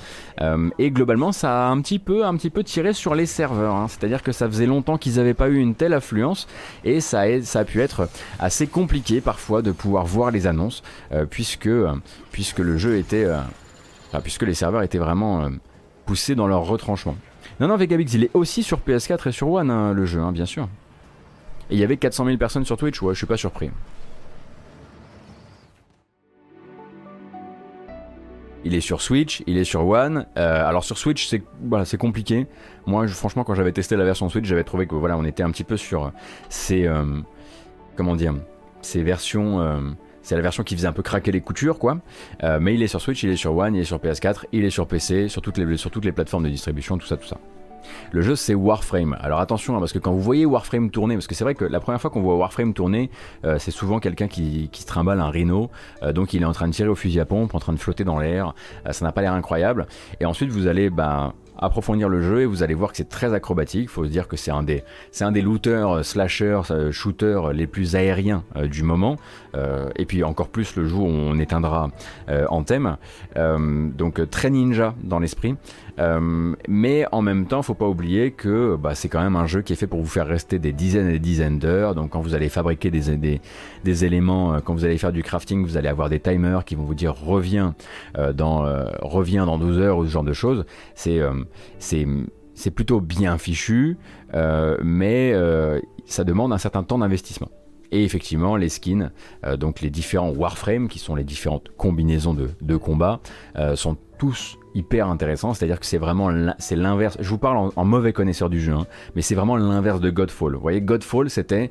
et globalement, ça a un petit peu, un petit peu tiré sur les serveurs. Hein. C'est-à-dire que ça faisait longtemps qu'ils n'avaient pas eu une telle affluence et ça a, pu être assez compliqué parfois de pouvoir voir les annonces puisque, puisque le jeu était... puisque les serveurs étaient vraiment poussés dans leur retranchement. Non, non, Vegabix, il est aussi sur PS4 et sur One, hein, le jeu, hein, bien sûr. Et il y avait 400 000 personnes sur Twitch, ouais, je suis pas surpris. Il est sur Switch, il est sur One. Euh, alors sur Switch, c'est compliqué. Moi, franchement, quand j'avais testé la version Switch, j'avais trouvé que voilà, on était un petit peu sur ces euh, comment dire, ces versions euh, c'est la version qui faisait un peu craquer les coutures, quoi. Euh, mais il est sur Switch, il est sur One, il est sur PS4, il est sur PC, sur toutes les, sur toutes plateformes de distribution, tout ça, tout ça. Le jeu c'est Warframe. Alors attention hein, parce que quand vous voyez Warframe tourner, parce que c'est vrai que la première fois qu'on voit Warframe tourner, euh, c'est souvent quelqu'un qui, qui, se trimballe un rhino, euh, donc il est en train de tirer au fusil à pompe, en train de flotter dans l'air, ça n'a pas l'air incroyable. Et ensuite vous allez bah, approfondir le jeu et vous allez voir que c'est très acrobatique. Il faut se dire que c'est un des, c'est un des looters, euh, slashers, euh, shooters les plus aériens euh, du moment. et puis encore plus le jour où on éteindra en thème. donc très ninja dans l'esprit. mais en même temps, faut pas oublier que bah, c'est quand même un jeu qui est fait pour vous faire rester des dizaines et des dizaines d'heures. Donc quand vous allez fabriquer des, des, des éléments, quand vous allez faire du crafting, vous allez avoir des timers qui vont vous dire reviens dans reviens dans 12 heures ou ce genre de choses. C'est c'est plutôt bien fichu, euh, mais euh, ça demande un certain temps d'investissement. Et effectivement, les skins, euh, donc les différents warframes, qui sont les différentes combinaisons de, de combat, sont tous hyper intéressants. C'est-à-dire que c'est vraiment c'est l'inverse. Je vous parle en, mauvais connaisseur du jeu, hein, mais c'est vraiment l'inverse de Godfall. Vous voyez, Godfall, c'était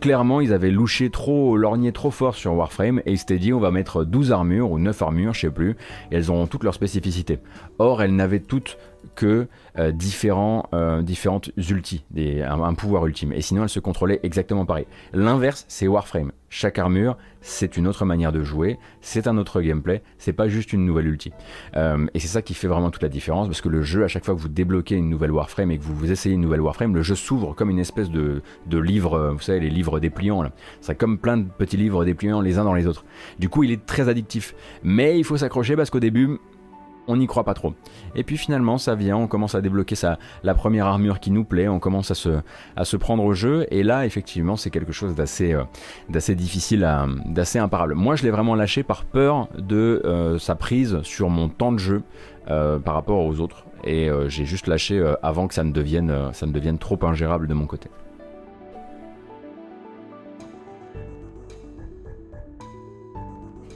clairement, ils avaient louché trop, lorgné trop fort sur Warframe et ils s'étaient dit on va mettre 12 armures ou 9 armures, je sais plus, et elles ont toutes leurs spécificités. Or, elles n'avaient toutes que euh, différents, euh, différentes ultis, un, pouvoir ultime. Et sinon, elles se contrôlaient exactement pareil. L'inverse, c'est Warframe. Chaque armure, c'est une autre manière de jouer, c'est un autre gameplay, c'est pas juste une nouvelle ulti. Euh, et c'est ça qui fait vraiment toute la différence, parce que le jeu, à chaque fois que vous débloquez une nouvelle Warframe et que vous, essayez une nouvelle Warframe, le jeu s'ouvre comme une espèce de, livre, vous savez, les livres dépliants. C'est comme plein de petits livres dépliants les uns dans les autres. Du coup, il est très addictif. Mais il faut s'accrocher parce qu'au début, on n'y croit pas trop. Et puis finalement, ça vient, on commence à débloquer la première armure qui nous plaît, on commence à se, prendre au jeu, et là, effectivement, c'est quelque chose d'assez euh, difficile, d'assez imparable. Moi, je l'ai vraiment lâché par peur de euh, sa prise sur mon temps de jeu euh, par rapport aux autres, et j'ai juste lâché avant que ça ne devienne trop ingérable de mon côté.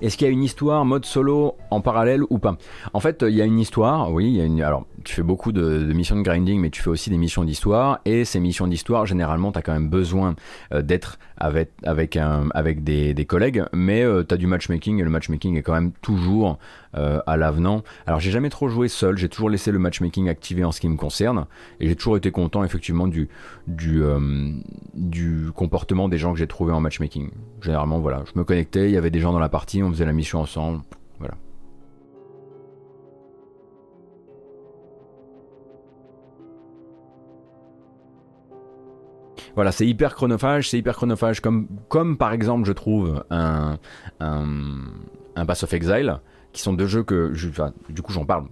Est-ce qu'il y a une histoire mode solo en parallèle ou pas? En fait, il y a une histoire, oui, il y a une, alors tu fais beaucoup de, missions de grinding, mais tu fais aussi des missions d'histoire. Et ces missions d'histoire, généralement, tu as quand même besoin euh, d'être avec, des, collègues, mais euh, tu as du matchmaking, et le matchmaking est quand même toujours euh, à l'avenant. Alors, j'ai jamais trop joué seul, j'ai toujours laissé le matchmaking activé en ce qui me concerne, et j'ai toujours été content, effectivement, du, du, du comportement des gens que j'ai trouvé en matchmaking. Généralement, voilà, je me connectais, il y avait des gens dans la partie, on faisait la mission ensemble, voilà. C'est hyper chronophage, c'est hyper chronophage, comme, par exemple, je trouve, un, Pass of Exile, qui sont deux jeux que, du coup, j'en parle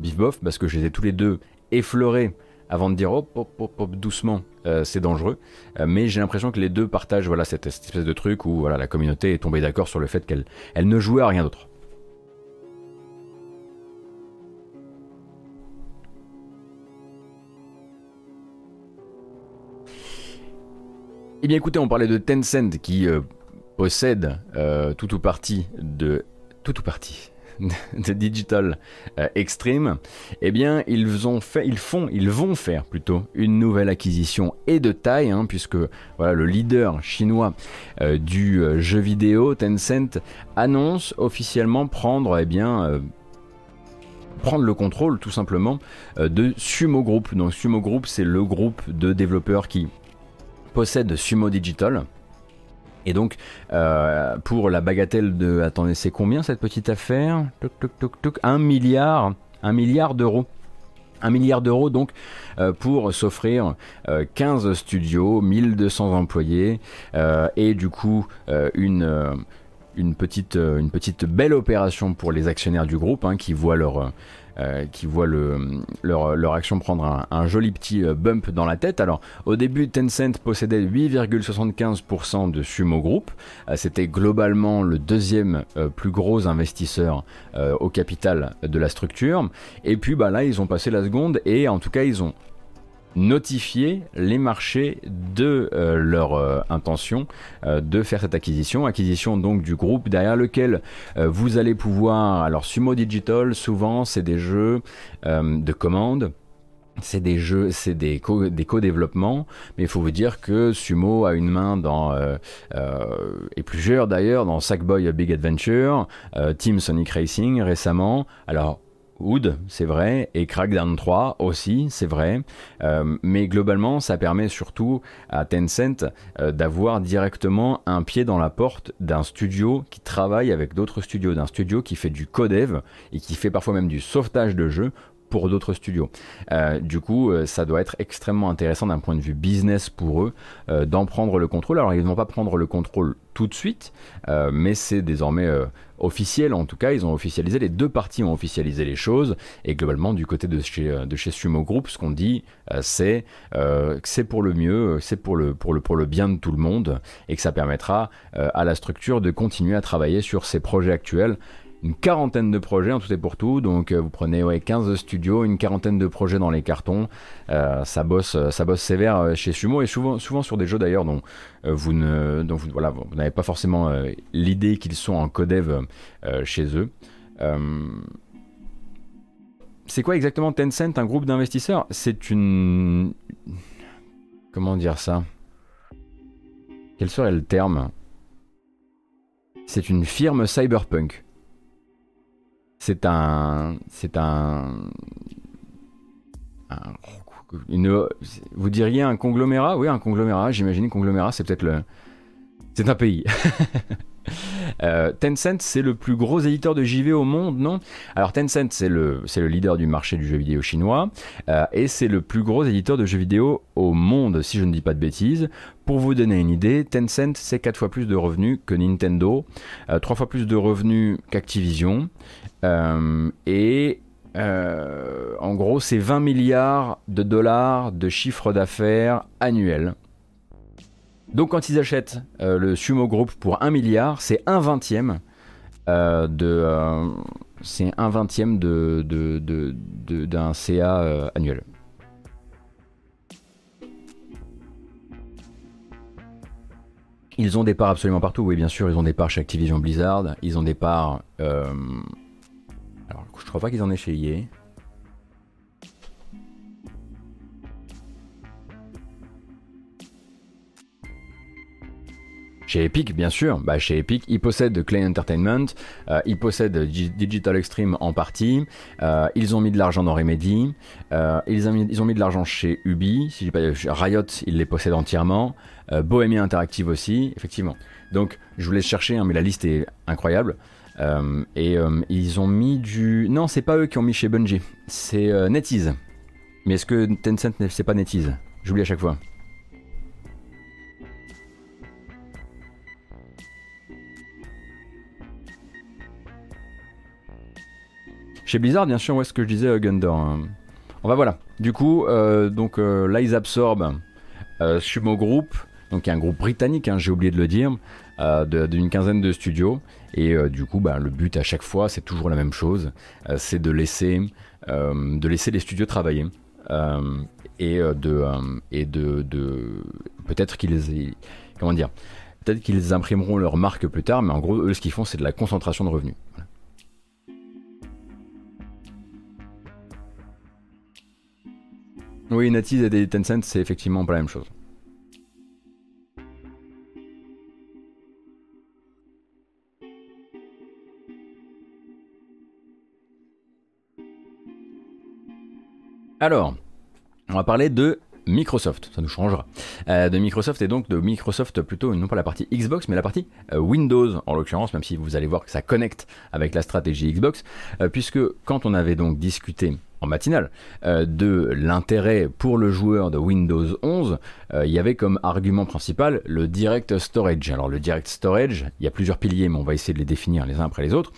bif bof, parce que je les ai tous les deux effleurés avant de dire hop, hop, hop, hop doucement, euh, c'est dangereux. Euh, mais j'ai l'impression que les deux partagent voilà, cette, espèce de truc où voilà, la communauté est tombée d'accord sur le fait qu'elle elle ne jouait à rien d'autre. Eh bien écoutez, on parlait de Tencent qui euh, possède euh, tout ou partie de... Tout ou [LAUGHS] de Digital euh, Extreme, eh bien ils ont fait, ils font, ils vont faire plutôt une nouvelle acquisition et de taille, hein, puisque voilà le leader chinois du jeu vidéo, Tencent, annonce officiellement prendre, eh bien prendre le contrôle tout simplement de Sumo Group. Donc Sumo Group, c'est le groupe de développeurs qui possède Sumo Digital. Et donc, euh, pour la bagatelle de... Attendez, c'est combien cette petite affaire? Un milliard, un milliard d'euros. Un milliard d'euros donc euh, pour s'offrir 15 euh, studios, 1200 employés et du coup une, une, petite, une petite belle opération pour les actionnaires du groupe hein, qui voient leur euh, qui voient le, leur, leur, action prendre un, joli petit euh, bump dans la tête. Alors au début Tencent possédait 8,75% de Sumo Group. Euh, c'était globalement le deuxième plus gros investisseur au capital de la structure. Et puis bah, là ils ont passé la seconde et en tout cas ils ont notifier les marchés de euh, leur euh, intention euh, de faire cette acquisition. Acquisition donc du groupe derrière lequel vous allez pouvoir... Alors Sumo Digital, souvent c'est des jeux de commande. C'est des jeux, c'est des co des co-développements, mais il faut vous dire que Sumo a une main dans et plusieurs d'ailleurs dans Sackboy Big Adventure, Team Sonic Racing récemment. Alors Wood, c'est vrai, et Crackdown 3 aussi, c'est vrai, euh, mais globalement, ça permet surtout à Tencent euh, d'avoir directement un pied dans la porte d'un studio qui travaille avec d'autres studios, d'un studio qui fait du codev et qui fait parfois même du sauvetage de jeux pour d'autres studios. Euh, du coup, ça doit être extrêmement intéressant d'un point de vue business pour eux d'en prendre le contrôle. Alors, ils ne vont pas prendre le contrôle tout de suite, mais c'est désormais officiel, en tout cas, ils ont officialisé, les deux parties ont officialisé les choses, et globalement, du côté de chez, euh, de chez Sumo Group, ce qu'on dit, euh, c'est euh, que c'est pour le mieux, c'est pour le, pour, le, pour le bien de tout le monde, et que ça permettra à la structure de continuer à travailler sur ses projets actuels une quarantaine de projets en tout et pour tout. Donc euh, vous prenez ouais, 15 studios, une quarantaine de projets dans les cartons. Euh, ça, bosse, euh, ça bosse sévère chez Sumo et souvent, sur des jeux d'ailleurs dont vous ne, vous, voilà, vous n'avez pas forcément l'idée qu'ils sont en codev chez eux. c'est quoi exactement Tencent, un groupe d'investisseurs? C'est une... Comment dire ça? Quel serait le terme? C'est une firme cyberpunk. C'est un. C'est un. vous diriez un conglomérat? Oui, un conglomérat. J'imagine conglomérat, c'est peut-être le. C'est un pays. [LAUGHS] Euh, Tencent, c'est le plus gros éditeur de JV au monde, non? Alors Tencent, c'est le, le leader du marché du jeu vidéo chinois, euh, et c'est le plus gros éditeur de jeux vidéo au monde, si je ne dis pas de bêtises. Pour vous donner une idée, Tencent, c'est 4 fois plus de revenus que Nintendo, euh, 3 fois plus de revenus qu'Activision, euh, et en gros, c'est 20 milliards de dollars de chiffre d'affaires annuel. Donc quand ils achètent euh, le Sumo Group pour 1 milliard, c'est un vingtième euh, de... Euh, de, d'un CA annuel. Ils ont des parts absolument partout, oui bien sûr, ils ont des parts chez Activision Blizzard, ils ont des parts... alors je crois pas qu'ils en aient chez EA. Chez Epic, bien sûr, bah, chez Epic, ils possèdent Clay Entertainment, euh, ils possèdent Digital Extreme en partie, euh, ils ont mis de l'argent dans Remedy, euh, ils, ont mis, de l'argent chez Ubi, si Riot, ils les possèdent entièrement, Bohemia Interactive aussi, effectivement. Donc, je vous laisse chercher, hein, mais la liste est incroyable. et ils ont mis du... Non, c'est pas eux qui ont mis chez Bungie, c'est NetEase. Mais est-ce que Tencent, c'est pas NetEase? J'oublie à chaque fois. Chez Blizzard, bien sûr, où est-ce que je disais euh, Gundor hein. On va voilà. Du coup, euh, donc euh, là, ils absorbent Sumo Group, donc un groupe britannique, hein, j'ai oublié de le dire, d'une quinzaine de studios. Et du coup, bah, le but à chaque fois, c'est toujours la même chose, c'est de laisser, de laisser les studios travailler et de, et de, de peut-être qu'ils, comment dire, peut-être qu'ils imprimeront leur marque plus tard, mais en gros, eux, ce qu'ils font, c'est de la concentration de revenus. Oui, NetEase et Tencent, c'est effectivement pas la même chose. Alors, on va parler de Microsoft, ça nous changera. Euh, de Microsoft et donc de Microsoft plutôt, non pas la partie Xbox, mais la partie euh, Windows en l'occurrence, même si vous allez voir que ça connecte avec la stratégie Xbox, euh, puisque quand on avait donc discuté en matinale de l'intérêt pour le joueur de Windows 11, il y avait comme argument principal le Direct Storage. Alors le Direct Storage, il y a plusieurs piliers, mais on va essayer de les définir les uns après les autres.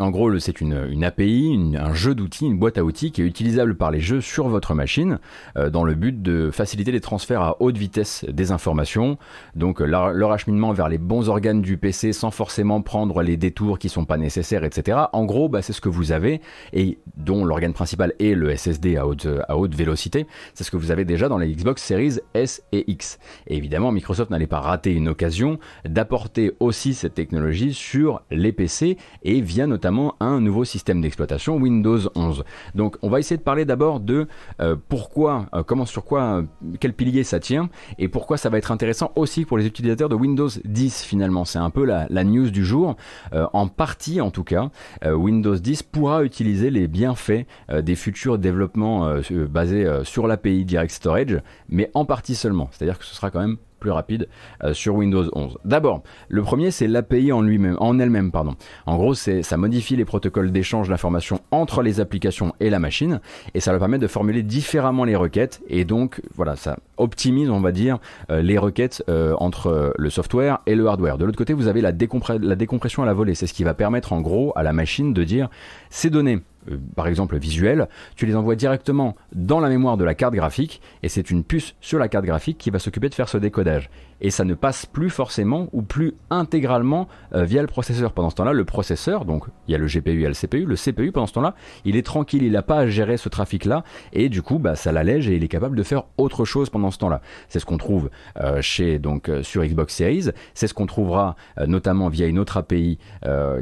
En gros, c'est une, API, un jeu d'outils, une boîte à outils qui est utilisable par les jeux sur votre machine euh, dans le but de faciliter les transferts à haute vitesse des informations, donc leur, acheminement vers les bons organes du PC sans forcément prendre les détours qui sont pas nécessaires, etc. En gros, bah, c'est ce que vous avez et dont l'organe principal est le SSD à haute, à vélocité. C'est ce que vous avez déjà dans les Xbox Series S et X. Évidemment, Microsoft n'allait pas rater une occasion d'apporter aussi cette technologie sur les PC et via notamment un nouveau système d'exploitation Windows 11. Donc on va essayer de parler d'abord de euh, pourquoi, euh, comment sur quoi, euh, quel pilier ça tient et pourquoi ça va être intéressant aussi pour les utilisateurs de Windows 10 finalement. C'est un peu la, news du jour. en partie en tout cas, Windows 10 pourra utiliser les bienfaits des futurs développements basés sur l'API Direct Storage, mais en partie seulement. C'est-à-dire que ce sera quand même plus rapide euh, sur Windows 11. D'abord, le premier c'est l'API en lui-même, en elle-même pardon. En gros, c'est ça modifie les protocoles d'échange d'informations entre les applications et la machine et ça leur permet de formuler différemment les requêtes et donc voilà, ça optimise, on va dire, euh, les requêtes euh, entre le software et le hardware. De l'autre côté, vous avez la, la décompression à la volée, c'est ce qui va permettre en gros à la machine de dire ces données euh, par exemple visuel, tu les envoies directement dans la mémoire de la carte graphique et c'est une puce sur la carte graphique qui va s'occuper de faire ce décodage et ça ne passe plus forcément ou plus intégralement euh, via le processeur. Pendant ce temps-là, le processeur, donc il y a le GPU et le CPU, le CPU pendant ce temps-là, il est tranquille, il n'a pas à gérer ce trafic-là et du coup, bah, ça l'allège et il est capable de faire autre chose pendant ce temps-là. C'est ce qu'on trouve euh, chez donc euh, sur Xbox Series, c'est ce qu'on trouvera notamment via une autre API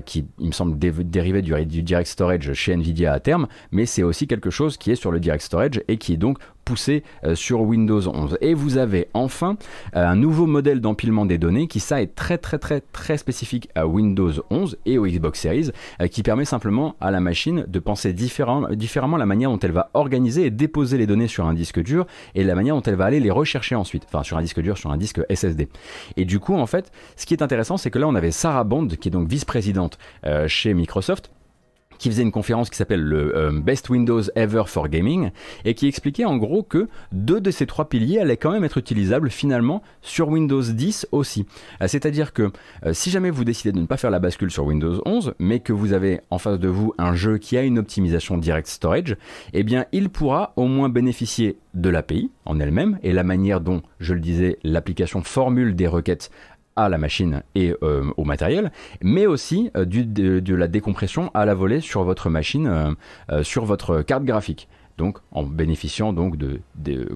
qui, il me semble, dérivé du, du, Direct Storage chez Nvidia à terme, mais c'est aussi quelque chose qui est sur le Direct Storage et qui est donc poussé euh, sur Windows 11. Et vous avez enfin euh, un nouveau modèle d'empilement des données qui ça est très très très très spécifique à Windows 11 et au Xbox Series euh, qui permet simplement à la machine de penser différemment la manière dont elle va organiser et déposer les données sur un disque dur et la manière dont elle va aller les rechercher ensuite, enfin sur un disque dur, sur un disque SSD. Et du coup en fait, ce qui est intéressant c'est que là on avait Sarah Bond qui est donc vice-présidente chez Microsoft qui faisait une conférence qui s'appelle le euh, Best Windows Ever for Gaming et qui expliquait en gros que deux de ces trois piliers allaient quand même être utilisables finalement sur Windows 10 aussi. Euh, c'est-à-dire que euh, si jamais vous décidez de ne pas faire la bascule sur Windows 11, mais que vous avez en face de vous un jeu qui a une optimisation direct storage, eh bien il pourra au moins bénéficier de l'API en elle-même et la manière dont, je le disais, l'application formule des requêtes à la machine et euh, au matériel, mais aussi euh, du, de, la décompression à la volée sur votre machine, euh, sur votre carte graphique. Donc en bénéficiant donc de,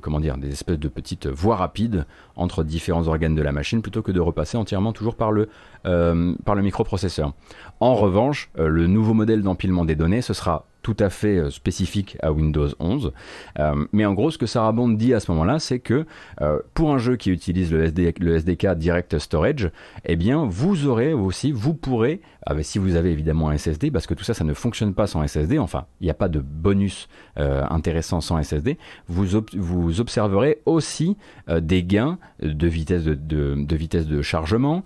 comment dire, des espèces de petites voies rapides entre différents organes de la machine plutôt que de repasser entièrement toujours par le, par le microprocesseur. En revanche, le nouveau modèle d'empilement des données, ce sera tout à fait euh, spécifique à Windows 11. Euh, mais en gros, ce que Sarah Bond dit à ce moment-là, c'est que euh, pour un jeu qui utilise le, le, SDK Direct Storage, eh bien, vous aurez aussi, vous pourrez, si vous avez évidemment un SSD, parce que tout ça, ça ne fonctionne pas sans SSD, enfin, il n'y a pas de bonus intéressant sans SSD, vous, observerez aussi des gains de vitesse de, de, vitesse de chargement,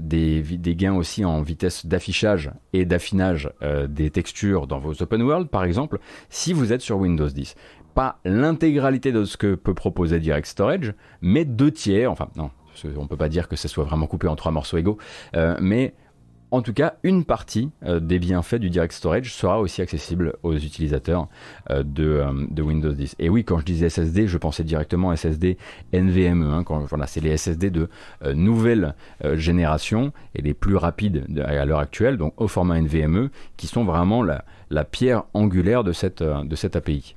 des, des, gains aussi en vitesse d'affichage et d'affinage des textures dans vos open Par exemple, si vous êtes sur Windows 10. Pas l'intégralité de ce que peut proposer Direct Storage, mais deux tiers, enfin non, on ne peut pas dire que ce soit vraiment coupé en trois morceaux égaux, euh, mais en tout cas, une partie euh, des bienfaits du Direct Storage sera aussi accessible aux utilisateurs euh, de, Windows 10. Et oui, quand je disais SSD, je pensais directement SSD NVMe. Hein, voilà, c'est les SSD de nouvelle génération et les plus rapides à l'heure actuelle, donc au format NVMe, qui sont vraiment la, la pierre angulaire de cette, de cette API.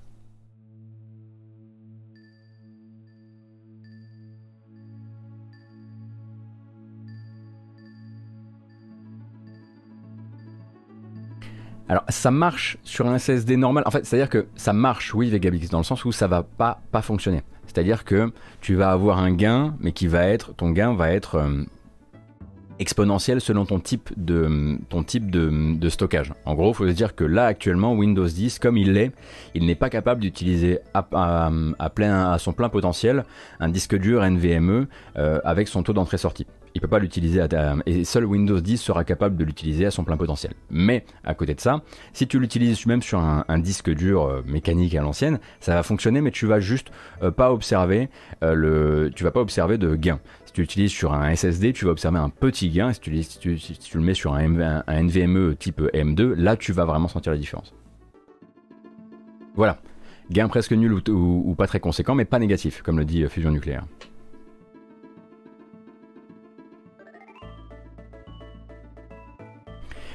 Alors ça marche sur un SSD normal. En fait, c'est-à-dire que ça marche, oui, Vegabix, dans le sens où ça va pas pas fonctionner. C'est-à-dire que tu vas avoir un gain, mais qui va être, ton gain va être euh, exponentiel selon ton type de, stockage. En gros, il faut se dire que là actuellement, Windows 10, comme il l'est, il n'est pas capable d'utiliser à son plein potentiel un disque dur NVMe euh, avec son taux d'entrée-sortie il peut pas l'utiliser et seul Windows 10 sera capable de l'utiliser à son plein potentiel. Mais à côté de ça, si tu l'utilises même sur un, disque dur euh, mécanique à l'ancienne, ça va fonctionner, mais tu vas juste euh, pas observer euh, le, tu vas pas observer de gain. Si tu l'utilises sur un SSD, tu vas observer un petit gain. Si tu, si tu, le mets sur un, NVMe type M2, là tu vas vraiment sentir la différence. Voilà, gain presque nul ou pas très conséquent, mais pas négatif, comme le dit Fusion Nucléaire.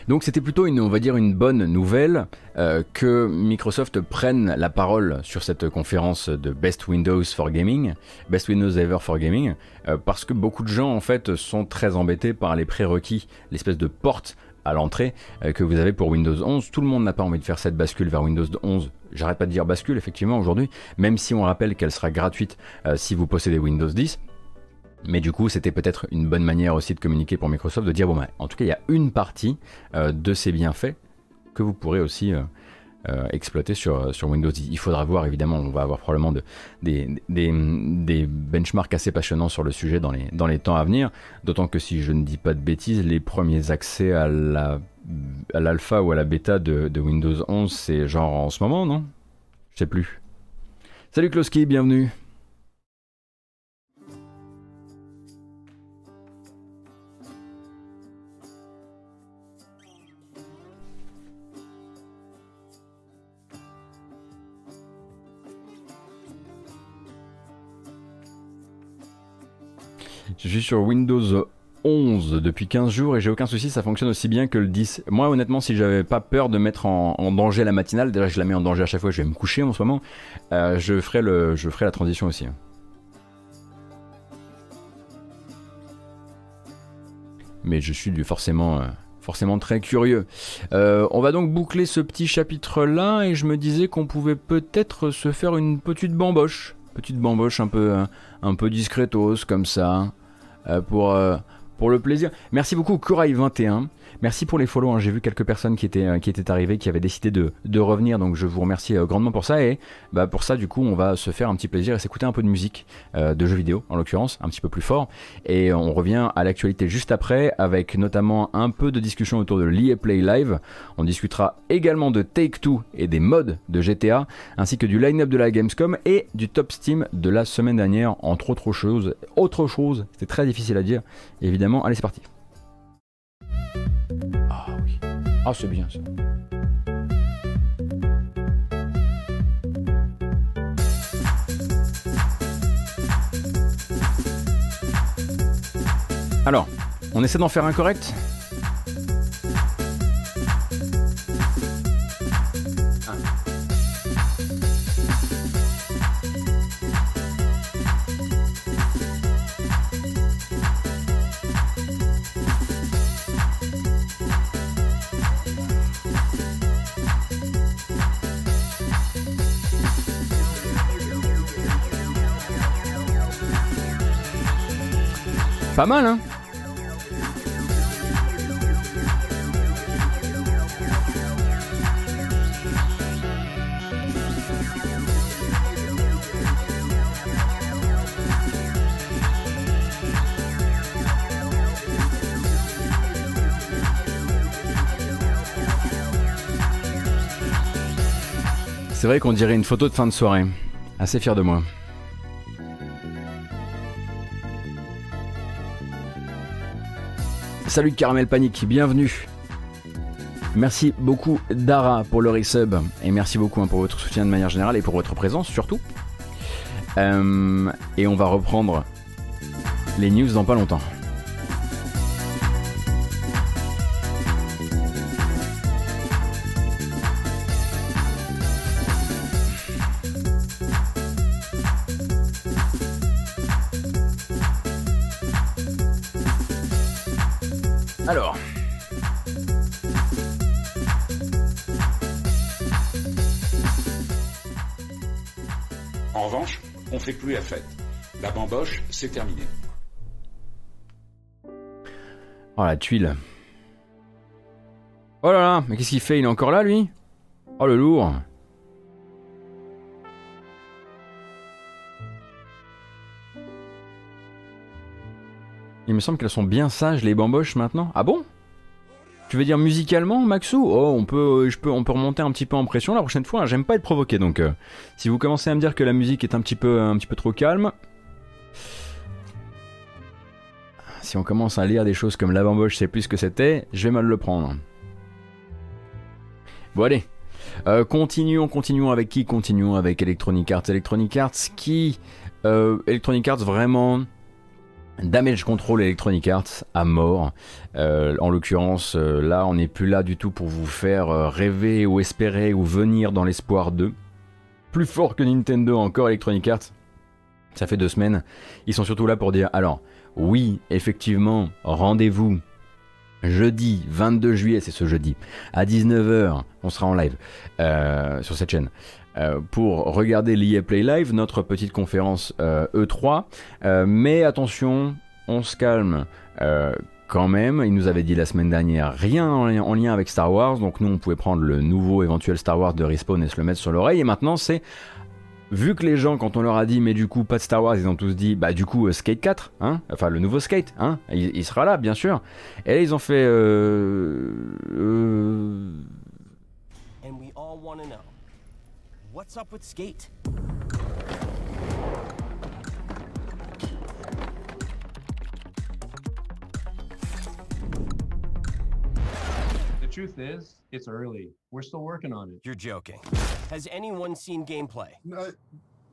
Donc c'était plutôt une, on va dire, une bonne nouvelle euh, que Microsoft prenne la parole sur cette conférence de Best Windows for Gaming, Best Windows Ever for Gaming, euh, parce que beaucoup de gens en fait sont très embêtés par les prérequis, l'espèce de porte à l'entrée euh, que vous avez pour Windows 11. Tout le monde n'a pas envie de faire cette bascule vers Windows 11. J'arrête pas de dire bascule effectivement aujourd'hui, même si on rappelle qu'elle sera gratuite si vous possédez Windows 10. Mais du coup, c'était peut-être une bonne manière aussi de communiquer pour Microsoft, de dire, bon, bah, en tout cas, il y a une partie euh, de ces bienfaits que vous pourrez aussi euh, euh, exploiter sur, sur Windows 10. Il faudra voir, évidemment, on va avoir probablement de, des, des, benchmarks assez passionnants sur le sujet dans les, dans les temps à venir, d'autant que si je ne dis pas de bêtises, les premiers accès à la à l'alpha ou à la bêta de, de Windows 11, c'est genre en ce moment, non? Je sais plus. Salut Kloski, bienvenue Je suis sur Windows 11 depuis 15 jours et j'ai aucun souci, ça fonctionne aussi bien que le 10. Moi, honnêtement, si j'avais pas peur de mettre en, danger la matinale, déjà je la mets en danger à chaque fois, je vais me coucher en ce moment, euh, je, ferai le, je ferai la transition aussi. Mais je suis forcément, euh, forcément très curieux. Euh, on va donc boucler ce petit chapitre-là et je me disais qu'on pouvait peut-être se faire une petite bamboche, petite bamboche un peu, un peu discretos comme ça, pour, pour le plaisir. Merci beaucoup Corail21 Merci pour les follow. Hein. J'ai vu quelques personnes qui étaient, euh, qui étaient arrivées, qui avaient décidé de, de revenir. Donc je vous remercie euh, grandement pour ça. Et bah, pour ça, du coup, on va se faire un petit plaisir et s'écouter un peu de musique, euh, de jeux vidéo en l'occurrence, un petit peu plus fort. Et on revient à l'actualité juste après, avec notamment un peu de discussion autour de l'EA Play Live. On discutera également de Take Two et des modes de GTA, ainsi que du line-up de la Gamescom et du top Steam de la semaine dernière, entre autres choses. Autre chose, c'est très difficile à dire, évidemment. Allez, c'est parti. Ah, c'est bien ça. Alors, on essaie d'en faire un correct? Pas mal, hein C'est vrai qu'on dirait une photo de fin de soirée. Assez fier de moi. Salut Caramel Panique, bienvenue. Merci beaucoup Dara pour le resub et merci beaucoup hein, pour votre soutien de manière générale et pour votre présence surtout. Euh, et on va reprendre les news dans pas longtemps. Plus à fête. La bamboche, c'est terminé. Oh la tuile. Oh là là, mais qu'est-ce qu'il fait? Il est encore là lui? Oh le lourd. Il me semble qu'elles sont bien sages les bamboches maintenant. Ah bon? Tu veux dire musicalement, Maxou? Oh, on peut, je peux, on peut remonter un petit peu en pression la prochaine fois. Hein. J'aime pas être provoqué, donc euh, si vous commencez à me dire que la musique est un petit peu, un petit peu trop calme, si on commence à lire des choses comme la bamboche, sais plus ce que c'était, je vais mal le prendre. Bon allez, euh, continuons, continuons avec qui? Continuons avec Electronic Arts. Electronic Arts qui, euh, Electronic Arts vraiment Damage Control Electronic Arts à mort. Euh, en l'occurrence, euh, là, on n'est plus là du tout pour vous faire euh, rêver ou espérer ou venir dans l'espoir de. Plus fort que Nintendo encore, Electronic Arts. Ça fait deux semaines. Ils sont surtout là pour dire alors, oui, effectivement, rendez-vous jeudi 22 juillet, c'est ce jeudi, à 19h, on sera en live sur cette chaîne. Euh, pour regarder l'EA Play Live, notre petite conférence E3. Euh, e euh, mais attention, on se calme quand même. Il nous avait dit la semaine dernière rien en, lien avec Star Wars, donc nous on pouvait prendre le nouveau éventuel Star Wars de Respawn et se le mettre sur l'oreille. Et maintenant c'est vu que les gens, quand on leur a dit, mais du coup, pas de Star Wars, ils ont tous dit, bah du coup, Skate 4, hein, enfin le nouveau Skate, hein, il, sera là, bien sûr. Et là, ils ont fait. Euh, euh... What's up with skate? The truth is, it's early. We're still working on it. You're joking. Has anyone seen gameplay? Uh,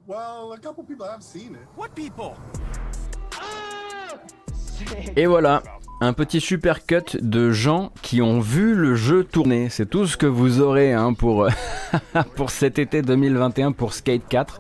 well, a couple people have seen it. What people? Et voilà, un petit super cut de gens qui ont vu le jeu tourner. C'est tout ce que vous aurez hein, pour, [LAUGHS] pour cet été 2021 pour Skate 4.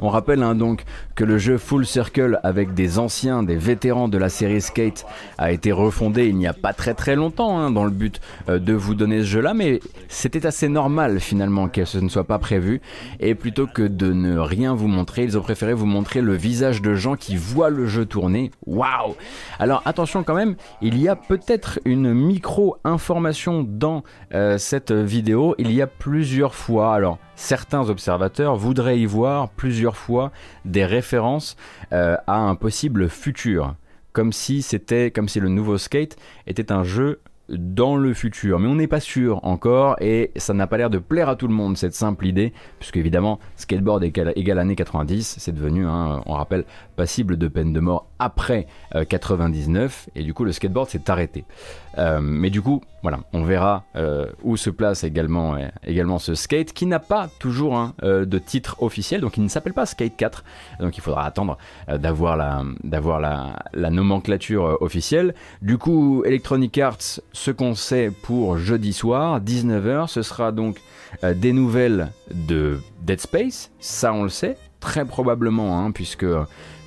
On rappelle hein, donc que le jeu Full Circle avec des anciens, des vétérans de la série Skate a été refondé il n'y a pas très très longtemps hein, dans le but euh, de vous donner ce jeu-là, mais c'était assez normal finalement que ce ne soit pas prévu. Et plutôt que de ne rien vous montrer, ils ont préféré vous montrer le visage de gens qui voient le jeu tourner. Waouh Alors attention quand même, il y a peut-être une micro-information dans euh, cette vidéo. Il y a plusieurs fois, alors certains observateurs voudraient y voir plusieurs fois des références euh, à un possible futur, comme si c'était, comme si le nouveau Skate était un jeu dans le futur. Mais on n'est pas sûr encore et ça n'a pas l'air de plaire à tout le monde cette simple idée, puisque évidemment skateboard égale, égale année 90, c'est devenu, hein, on rappelle, passible de peine de mort après 99 euh, et du coup le skateboard s'est arrêté. Euh, mais du coup, voilà, on verra euh, où se place également, également ce skate qui n'a pas toujours hein, de titre officiel, donc il ne s'appelle pas Skate 4, donc il faudra attendre d'avoir la, d'avoir la, la nomenclature officielle. Du coup, Electronic Arts, ce qu'on sait pour jeudi soir, 19h, ce sera donc des nouvelles de Dead Space, ça on le sait, très probablement, hein, puisque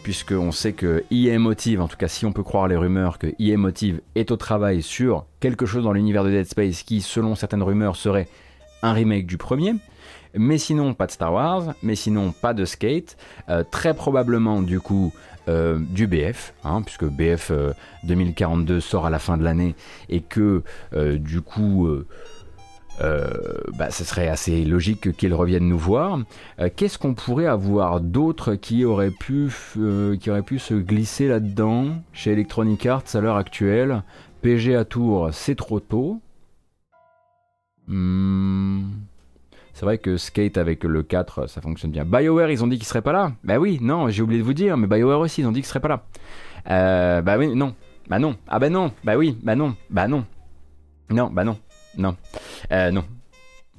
puisqu'on sait que EA Motive, en tout cas si on peut croire les rumeurs, que EA Motive est au travail sur quelque chose dans l'univers de Dead Space qui, selon certaines rumeurs, serait un remake du premier. Mais sinon, pas de Star Wars, mais sinon, pas de Skate. Euh, très probablement, du coup, euh, du BF, hein, puisque BF 2042 euh, sort à la fin de l'année et que, du coup euh, bah, ce serait assez logique qu'ils reviennent nous voir. Euh, qu'est-ce qu'on pourrait avoir d'autre qui aurait pu, euh, qui aurait pu se glisser là-dedans chez Electronic Arts à l'heure actuelle? PG à Tours, c'est trop tôt. Hmm. C'est vrai que Skate avec le 4, ça fonctionne bien. BioWare, ils ont dit qu'ils seraient pas là. Bah oui, non, j'ai oublié de vous dire, mais BioWare aussi, ils ont dit qu'ils seraient pas là. bah oui, non. Bah non. Ah bah non. Bah oui, bah non. Bah non. Non, bah non. Non. Euh, non.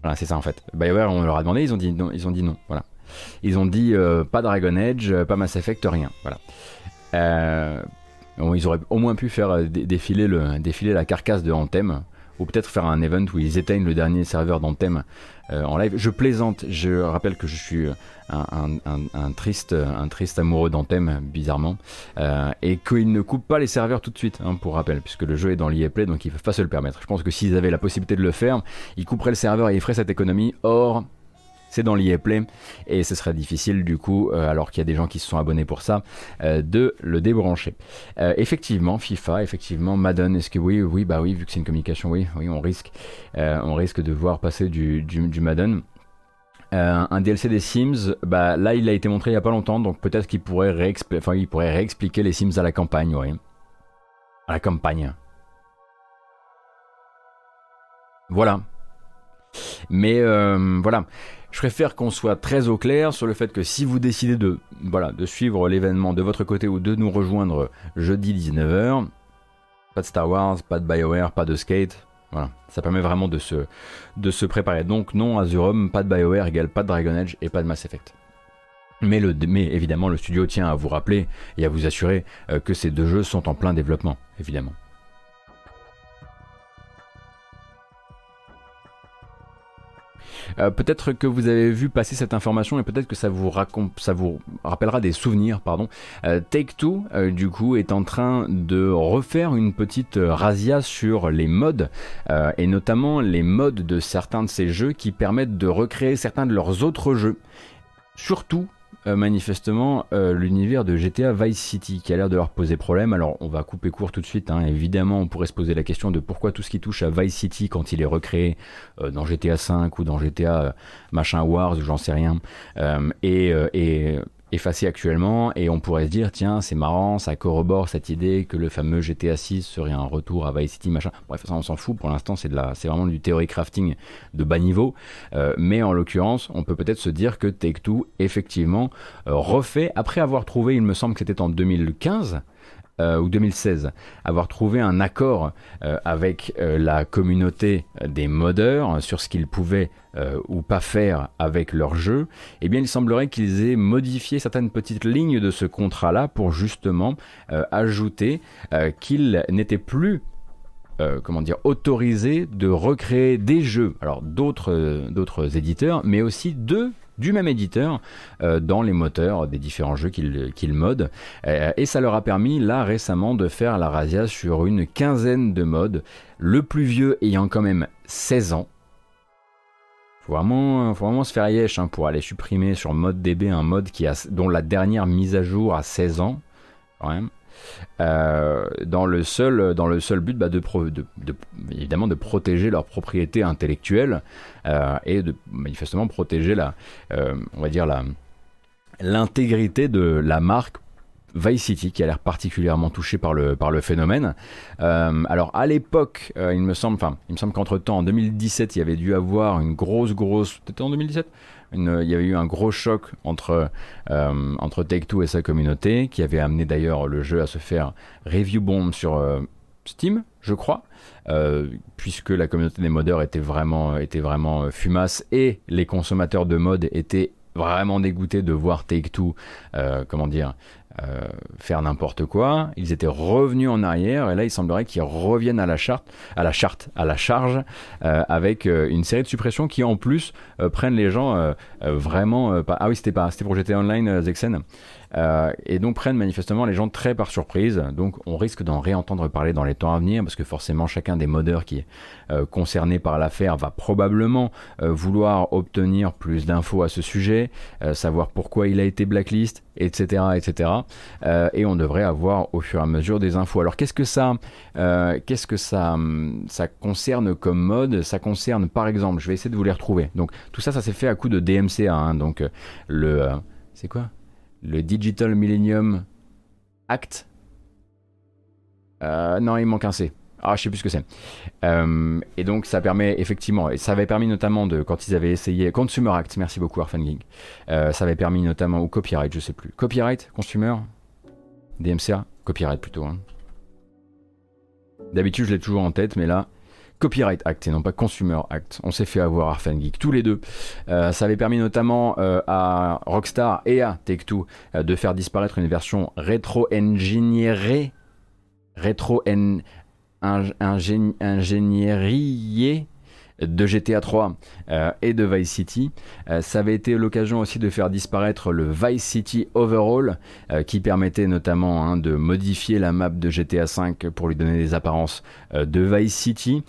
Voilà, c'est ça en fait. BioWare, on leur a demandé, ils ont dit non. Ils ont dit non. Voilà. Ils ont dit euh, pas Dragon Age, pas Mass Effect, rien. Voilà. Euh, ils auraient au moins pu faire défiler, le, défiler la carcasse de Anthem ou peut-être faire un event où ils éteignent le dernier serveur d'Anthem euh, en live. Je plaisante, je rappelle que je suis un, triste, un triste amoureux d'Anthem, bizarrement, euh, et qu'ils ne coupent pas les serveurs tout de suite, hein, pour rappel, puisque le jeu est dans l'EA Play, donc ils ne peuvent pas se le permettre. Je pense que s'ils avaient la possibilité de le faire, ils couperaient le serveur et ils feraient cette économie. Or, c'est dans l'EA Play et ce serait difficile du coup, euh, alors qu'il y a des gens qui se sont abonnés pour ça, euh, de le débrancher. Euh, effectivement, FIFA, effectivement, Madden, est-ce que oui, oui, bah oui, vu que c'est une communication, oui, oui, on risque, on risque de voir passer du, du, Madden. un DLC des Sims, bah là il a été montré il y a pas longtemps, donc peut-être qu'il pourrait réexpliquer les Sims à la campagne, oui. À la campagne. Voilà. Mais voilà. Je préfère qu'on soit très au clair sur le fait que si vous décidez de, suivre l'événement de votre côté ou de nous rejoindre jeudi 19h, pas de Star Wars, pas de BioWare, pas de Skate. Voilà, ça permet vraiment de se, préparer. Donc non, Azurum, pas de BioWare égale pas de Dragon Age et pas de Mass Effect. Mais évidemment, le studio tient à vous rappeler et à vous assurer euh, que ces deux jeux sont en plein développement, évidemment. Euh, peut-être que vous avez vu passer cette information et peut-être que ça vous, ça vous rappellera des souvenirs. Euh, Take Two, euh, du coup, est en train de refaire une petite razzia sur les modes et notamment les modes de certains de ces jeux qui permettent de recréer certains de leurs autres jeux. Surtout euh, manifestement euh, l'univers de GTA Vice City qui a l'air de leur poser problème. Alors on va couper court tout de suite. Hein. Évidemment, on pourrait se poser la question de pourquoi tout ce qui touche à Vice City quand il est recréé euh, dans GTA 5 ou dans GTA machin Wars ou j'en sais rien et, et effacé actuellement et on pourrait se dire tiens c'est marrant ça corrobore cette idée que le fameux GTA 6 serait un retour à Vice City machin. Bref ça on s'en fout. Pour l'instant c'est de la c'est vraiment du théorie crafting de bas niveau. Euh, mais en l'occurrence on peut peut-être se dire que Take Two effectivement euh, refait après avoir trouvé il me semble que c'était en 2015 euh, ou 2016, avoir trouvé un accord euh, avec euh, la communauté des modeurs sur ce qu'ils pouvaient ou pas faire avec leur jeu, eh bien il semblerait qu'ils aient modifié certaines petites lignes de ce contrat-là pour justement ajouter qu'ils n'étaient plus comment dire, autorisés de recréer des jeux, alors d'autres, d'autres éditeurs, mais aussi de du même éditeur euh, dans les moteurs des différents jeux qu'ils modent. Euh, et ça leur a permis là récemment de faire la razzia sur une quinzaine de modes, le plus vieux ayant quand même 16 ans. Faut vraiment, faut vraiment se faire yesh hein, pour aller supprimer sur mode DB un mode qui a, dont la dernière mise à jour a 16 ans, quand. Euh, dans, le seul, dans le seul but bah, de, pro- de- de- évidemment de protéger leur propriété intellectuelle euh, et de manifestement protéger la, euh, on va dire la, l'intégrité de la marque Vice City qui a l'air particulièrement touchée par le, par le phénomène. Alors à l'époque, il me semble, enfin, il me semble qu'entre temps, en 2017, il y avait dû avoir une grosse, grosse, peut-être en 2017, il y avait eu un gros choc entre, euh, entre Take-Two et sa communauté, qui avait amené d'ailleurs le jeu à se faire review bomb sur euh, Steam, je crois, euh, puisque la communauté des modeurs était vraiment, était vraiment fumasse et les consommateurs de mode étaient vraiment dégoûtés de voir Take-Two, euh, comment dire, euh, faire n'importe quoi. Ils étaient revenus en arrière et là il semblerait qu'ils reviennent à la charte, à la charte, à la charge euh, avec euh, une série de suppressions qui en plus prennent les gens vraiment. pas- ah oui c'était pas, c'était pour GTA Online Zexen. Euh, et donc prennent manifestement les gens très par surprise. Donc on risque d'en réentendre parler dans les temps à venir parce que forcément chacun des modeurs qui est euh, concerné par l'affaire va probablement euh, vouloir obtenir plus d'infos à ce sujet, savoir pourquoi il a été blacklist, etc., etc. Et on devrait avoir au fur et à mesure des infos. Alors qu'est-ce que ça, qu'est-ce que ça, hum, ça concerne comme mode? Ça concerne par exemple, je vais essayer de vous les retrouver. Donc tout ça, ça s'est fait à coup de DMCA. hein. donc le, c'est quoi? Le Digital Millennium Act. Euh, non, il manque un C. Ah, je sais plus ce que c'est. Euh, et donc ça permet effectivement, et ça avait permis notamment de quand ils avaient essayé Consumer Act, merci beaucoup Geek. Euh, ça avait permis notamment ou copyright, je sais plus. Copyright, consumer, DMCA, copyright plutôt. hein. D'habitude je l'ai toujours en tête, mais là Copyright Act et non pas Consumer Act. On s'est fait avoir Arfan Geek tous les deux. Euh, ça avait permis notamment euh, à Rockstar et à Take-Two euh, de faire disparaître une version rétro-engineerée rétro en ingénierie de GTA 3 euh, et de Vice City. Euh, ça avait été l'occasion aussi de faire disparaître le Vice City Overall, euh, qui permettait notamment hein, de modifier la map de GTA 5 pour lui donner des apparences de Vice City.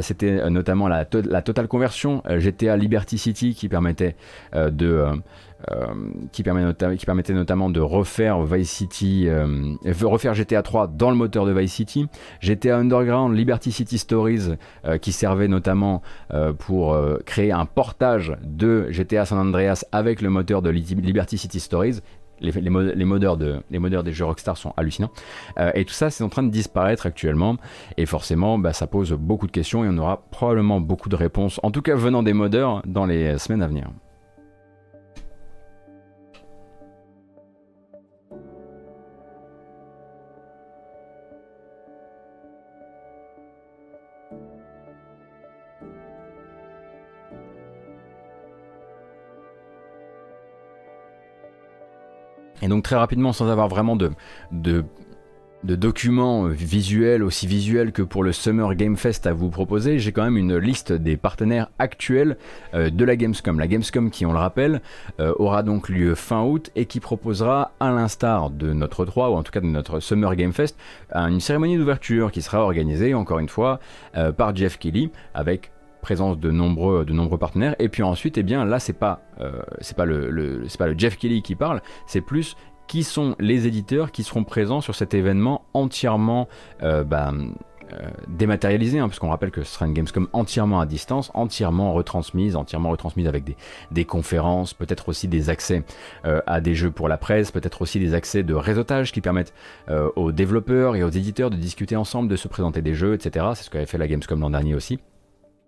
C'était notamment la, to- la totale conversion GTA Liberty City qui permettait de nota- qui permettait notamment de refaire Vice City, euh, refaire GTA 3 dans le moteur de Vice City, GTA Underground, Liberty City Stories, euh, qui servait notamment euh, pour euh, créer un portage de GTA San Andreas avec le moteur de Li- Liberty City Stories. Les, les, mo- les modeurs des jeux Rockstar sont hallucinants. Euh, et tout ça, c'est en train de disparaître actuellement. Et forcément, bah, ça pose beaucoup de questions et on aura probablement beaucoup de réponses, en tout cas venant des modeurs, dans les semaines à venir. Et donc très rapidement, sans avoir vraiment de, documents visuels, aussi visuels que pour le Summer Game Fest à vous proposer, j'ai quand même une liste des partenaires actuels euh, de la Gamescom. La Gamescom qui, on le rappelle, euh, aura donc lieu fin août et qui proposera, à l'instar de notre 3, ou en tout cas de notre Summer Game Fest, une cérémonie d'ouverture qui sera organisée, encore une fois, euh, par Jeff Kelly, avec présence de nombreux, de nombreux partenaires. Et puis ensuite, eh bien là, c'est pas, euh, pas le, c'est pas le Jeff Kelly qui parle, c'est plus qui sont les éditeurs qui seront présents sur cet événement entièrement euh, bah, euh, dématérialisé, hein, puisqu'on rappelle que ce sera une Gamescom entièrement à distance, entièrement retransmise, entièrement retransmise avec des, des conférences, peut-être aussi des accès à des jeux pour la presse, peut-être aussi des accès de réseautage qui permettent aux développeurs et aux éditeurs de discuter ensemble, de se présenter des jeux, etc. C'est ce qu'avait fait la Gamescom l'an dernier aussi.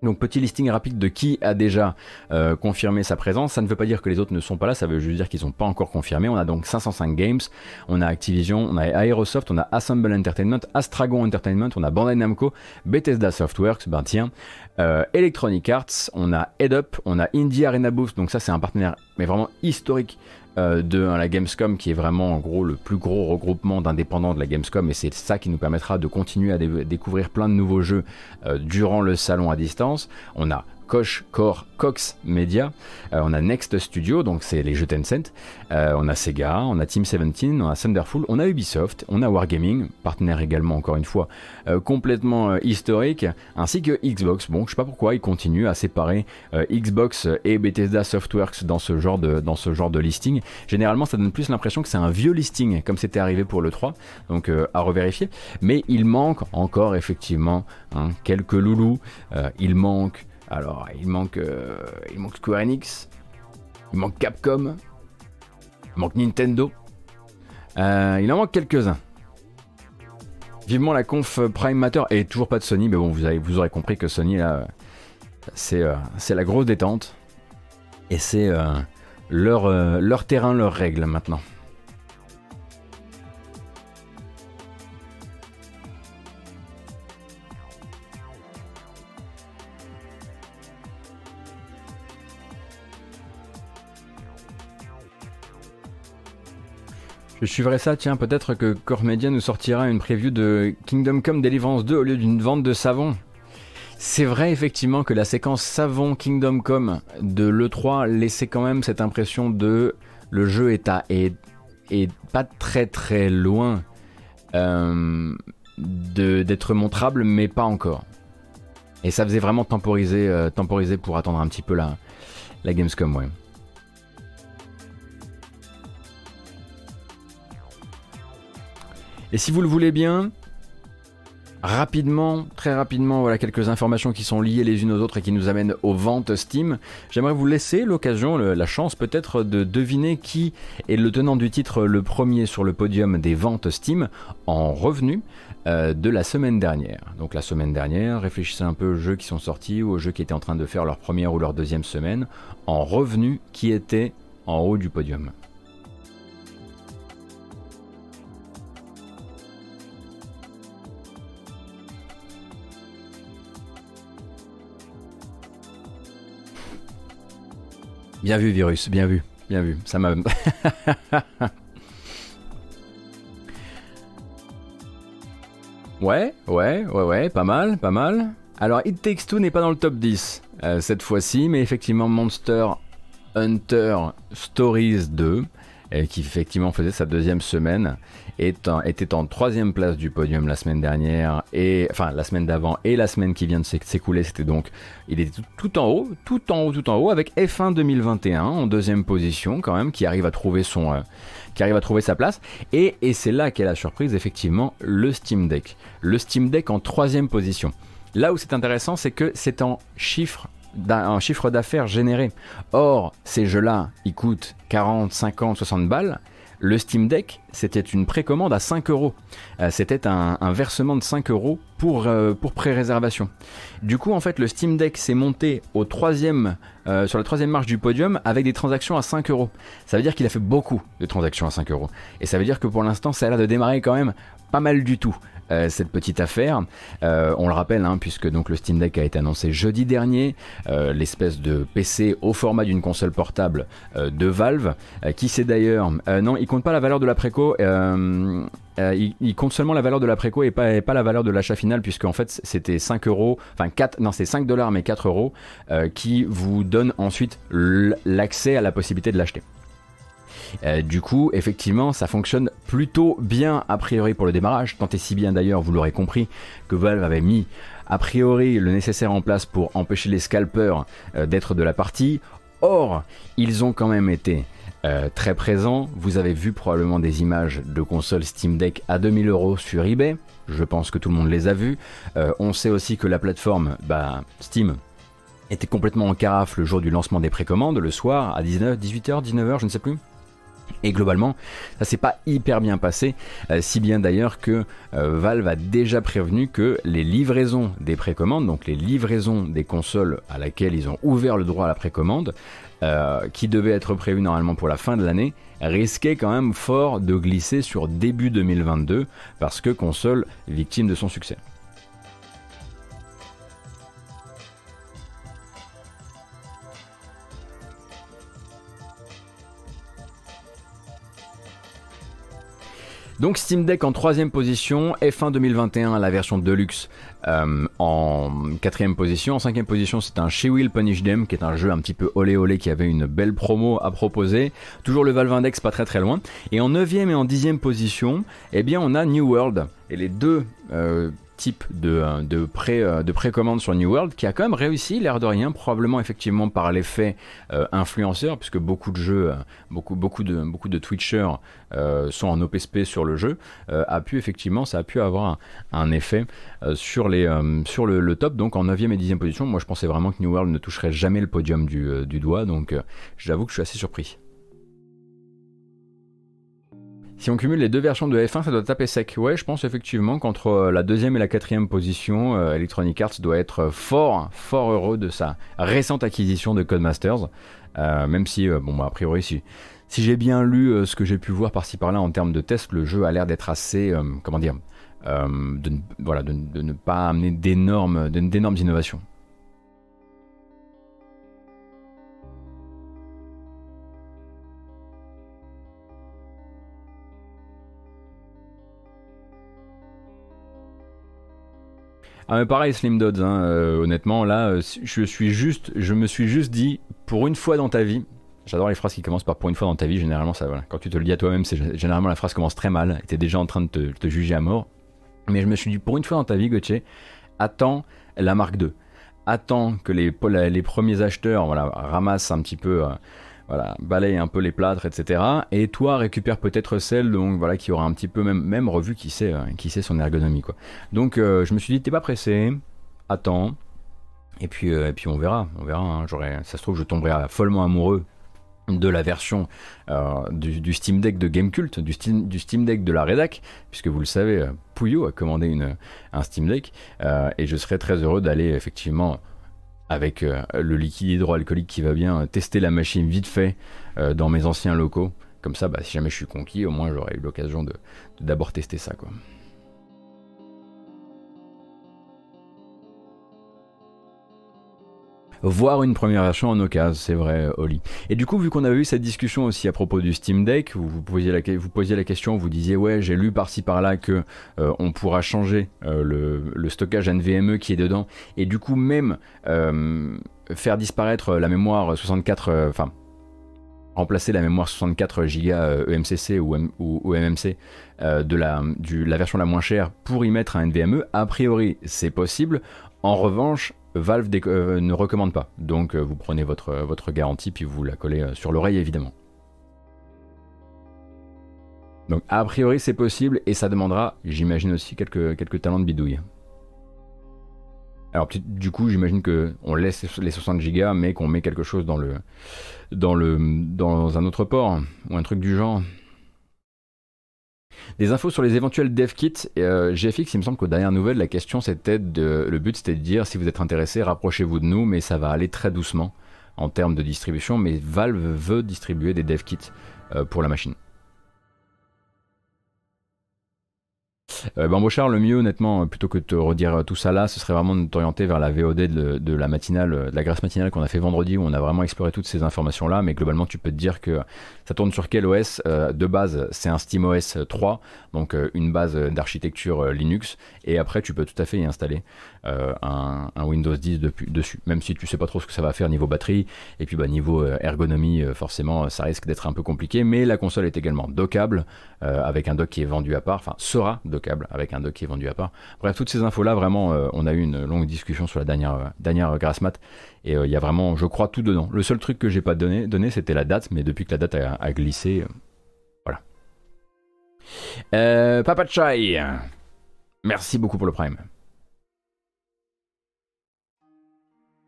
Donc petit listing rapide de qui a déjà euh, confirmé sa présence. Ça ne veut pas dire que les autres ne sont pas là, ça veut juste dire qu'ils sont pas encore confirmés. On a donc 505 Games, on a Activision, on a Aerosoft, on a Assemble Entertainment, Astragon Entertainment, on a Bandai Namco, Bethesda Softworks, ben tiens, euh, Electronic Arts, on a Head Up, on a Indie Arena Boost, donc ça c'est un partenaire mais vraiment historique euh, de la Gamescom qui est vraiment en gros le plus gros regroupement d'indépendants de la Gamescom et c'est ça qui nous permettra de continuer à dé- découvrir plein de nouveaux jeux euh, durant le salon à distance. On a Koch, Core, Cox Media. Euh, on a Next Studio, donc c'est les jeux Tencent. Euh, on a Sega, on a Team 17, on a Thunderful, on a Ubisoft, on a Wargaming, partenaire également encore une fois euh, complètement historique, ainsi que Xbox. Bon, je sais pas pourquoi ils continuent à séparer Xbox et Bethesda Softworks dans ce genre de dans ce genre de listing. Généralement, ça donne plus l'impression que c'est un vieux listing, comme c'était arrivé pour le 3, donc à revérifier. Mais il manque encore effectivement hein, quelques loulous. il manque alors, il manque, euh, il manque Square Enix, il manque Capcom, il manque Nintendo. Euh, il en manque quelques-uns. Vivement la conf Prime Matter et toujours pas de Sony, mais bon, vous, avez, vous aurez compris que Sony là, c'est euh, la grosse détente et c'est leur, leur terrain, leurs règles maintenant. Je suivrai ça, tiens, peut-être que Core Media nous sortira une preview de Kingdom Come Deliverance 2 au lieu d'une vente de savon. C'est vrai effectivement que la séquence savon Kingdom Come de l'E3 laissait quand même cette impression de le jeu est, à, est, pas très très loin euh, d'être montrable, mais pas encore. Et ça faisait vraiment temporiser, euh, pour attendre un petit peu la, la Gamescom, ouais. Et si vous le voulez bien, rapidement, très rapidement, voilà quelques informations qui sont liées les unes aux autres et qui nous amènent aux ventes Steam. J'aimerais vous laisser l'occasion, la chance peut-être de deviner qui est le tenant du titre le premier sur le podium des ventes Steam en revenus euh, de la semaine dernière. Donc la semaine dernière, réfléchissez un peu aux jeux qui sont sortis ou aux jeux qui étaient en train de faire leur première ou leur deuxième semaine en revenus qui étaient en haut du podium. Bien vu, virus, bien vu, bien vu. Ça m'a. [LAUGHS] ouais, ouais, ouais, ouais, pas mal, pas mal. Alors, It Takes Two n'est pas dans le top 10 euh, cette fois-ci, mais effectivement, Monster Hunter Stories 2 qui effectivement faisait sa deuxième semaine, était en troisième place du podium la semaine dernière, et enfin la semaine d'avant et la semaine qui vient de s'écouler, c'était donc, il était tout, en haut, tout en haut, tout en haut, avec F1 2021 en deuxième position quand même, qui arrive à trouver son, euh, qui arrive à trouver sa place, et, et c'est là qu'est la surprise effectivement, le Steam Deck, le Steam Deck en troisième position. Là où c'est intéressant, c'est que c'est en chiffres un chiffre d'affaires généré. Or, ces jeux-là, ils coûtent 40, 50, 60 balles. Le Steam Deck, c'était une précommande à 5 euros. Euh, c'était un, versement de 5 euros pour, euh, pour pré-réservation. Du coup, en fait, le Steam Deck s'est monté au troisième, euh, sur la troisième marche du podium avec des transactions à 5 euros. Ça veut dire qu'il a fait beaucoup de transactions à 5 euros. Et ça veut dire que pour l'instant, l'air de démarrer quand même pas mal du tout. Euh, cette petite affaire. Euh, on le rappelle, hein, puisque donc le Steam Deck a été annoncé jeudi dernier, euh, l'espèce de PC au format d'une console portable de Valve, qui c'est d'ailleurs, non, il compte pas la valeur de la préco. il, compte seulement la valeur de la préco et pas, pas la valeur de l'achat final, puisque en fait c'était 5 euros, enfin 4, non c'est 5 dollars mais 4 euros, qui vous donne ensuite l'accès à la possibilité de l'acheter. Euh, du coup, effectivement, ça fonctionne plutôt bien a priori pour le démarrage, tant et si bien d'ailleurs, vous l'aurez compris, que Valve avait mis a priori le nécessaire en place pour empêcher les scalpers euh, d'être de la partie. Or, ils ont quand même été euh, très présents. Vous avez vu probablement des images de consoles Steam Deck à 2000 euros sur eBay. Je pense que tout le monde les a vues. on sait aussi que la plateforme bah, Steam était complètement en carafe le jour du lancement des précommandes, le soir à 19, 18h, 19h, je ne sais plus. Et globalement, ça s'est pas hyper bien passé, euh, si bien d'ailleurs que euh, Valve a déjà prévenu que les livraisons des précommandes, donc les livraisons des consoles à laquelle ils ont ouvert le droit à la précommande, euh, qui devaient être prévues normalement pour la fin de l'année, risquaient quand même fort de glisser sur début 2022 parce que console victime de son succès. Donc Steam Deck en troisième position, F1 2021 la version Deluxe euh, en quatrième position. En cinquième position, c'est un She Will Punish Them, qui est un jeu un petit peu olé olé qui avait une belle promo à proposer. Toujours le Valve Index, pas très très loin. Et en neuvième et en dixième position, eh bien, on a New World. Et les deux euh, type de, euh, pré, euh, de précommande sur New World qui a quand même réussi, l'air de rien, probablement effectivement par l'effet euh, influenceur, puisque beaucoup de jeux, beaucoup, de, beaucoup de Twitchers sont en OPSP sur le jeu, a pu effectivement, ça a pu avoir un, effet sur, les, sur le, top. Donc en 9e et 10e position, moi je pensais vraiment que New World ne toucherait jamais le podium du doigt, donc j'avoue que je suis assez surpris. Si on cumule les deux versions de F1, ça doit taper sec. Ouais, je pense effectivement qu'entre euh, la deuxième et la quatrième position, euh, Electronic Arts doit être fort, fort heureux de sa récente acquisition de Codemasters. Euh, même si, bon, bah, a priori, si, j'ai bien lu ce que j'ai pu voir par-ci par-là en termes de tests, le jeu a l'air d'être assez, comment dire, de, ne pas amener d'énormes innovations. Ah mais pareil Slim Dodds, hein, euh, honnêtement là, euh, je me suis juste dit, pour une fois dans ta vie, j'adore les phrases qui commencent par pour une fois dans ta vie, généralement ça, quand tu te le dis à toi-même, c'est généralement la phrase commence très mal, t'es déjà en train de te, juger à mort. Mais je me suis dit, pour une fois dans ta vie, Gauthier, attends la marque 2. Attends que les, premiers acheteurs ramassent un petit peu... Euh, voilà, balaye un peu les plâtres, etc. Et toi, récupère peut-être celle donc, voilà, qui aura un petit peu même, même revu qui sait, euh, qui sait son ergonomie. Donc euh, je me suis dit, t'es pas pressé, attends, et puis, euh, et puis on verra, on verra. Hein. ça se trouve, je tomberai follement amoureux de la version du, Steam Deck de Gamecult, du Steam, du Steam Deck de la Redac, puisque vous le savez, Pouillot a commandé un Steam Deck, et je serais très heureux d'aller effectivement avec euh, le liquide hydroalcoolique qui va bien tester la machine vite fait euh, dans mes anciens locaux. Comme ça, bah, si jamais je suis conquis, au moins j'aurai eu l'occasion de d'abord tester ça. Quoi. Voir une première version en occasion, c'est vrai, Oli. Et du coup, vu qu'on avait eu cette discussion aussi à propos du Steam Deck, vous posiez la, question, vous disiez ouais, j'ai lu par-ci par-là que euh, on pourra changer euh, le, stockage NVMe qui est dedans, et du coup même euh, faire disparaître la mémoire 64, enfin remplacer la mémoire 64 Go EMCC ou, ou, MMC de la version la moins chère pour y mettre un NVMe, a priori c'est possible. En revanche, Valve euh, ne recommande pas. Donc euh, vous prenez votre, euh, votre garantie puis vous la collez sur l'oreille évidemment. Donc a priori c'est possible et ça demandera, j'imagine aussi, quelques, quelques talents de bidouille. Alors du coup j'imagine que on laisse les 60 Go mais qu'on met quelque chose dans le dans le dans un autre port ou un truc du genre. Des infos sur les éventuels dev kits. Euh, GFX, il me semble qu'aux dernières nouvelles, la question c'était de. Le but c'était de dire si vous êtes intéressé, rapprochez-vous de nous, mais ça va aller très doucement en termes de distribution. Mais Valve veut distribuer des dev kits euh, pour la machine. Euh, le mieux honnêtement, plutôt que de te redire tout ça là, ce serait vraiment de t'orienter vers la VOD de, la matinale, de la grâce matinale qu'on a fait vendredi, où on a vraiment exploré toutes ces informations là. Mais globalement, tu peux te dire que ça tourne sur quel OS euh, De base, c'est un SteamOS 3, donc euh, une base d'architecture euh, Linux. Et après, tu peux tout à fait y installer un, Windows 10 dessus, même si tu sais pas trop ce que ça va faire niveau batterie. Et puis bah, niveau ergonomie, forcément, ça risque d'être un peu compliqué. Mais la console est également dockable, avec un dock qui est vendu à part, enfin sera dockable avec un dock qui est vendu à part. Bref, toutes ces infos-là, vraiment, on a eu une longue discussion sur la dernière, dernière Grassmat. Et il y a vraiment, je crois, tout dedans. Le seul truc que j'ai pas donné, donné c'était la date, mais depuis que la date a, glissé, euh, voilà. Euh, Papa Chai, merci beaucoup pour le prime.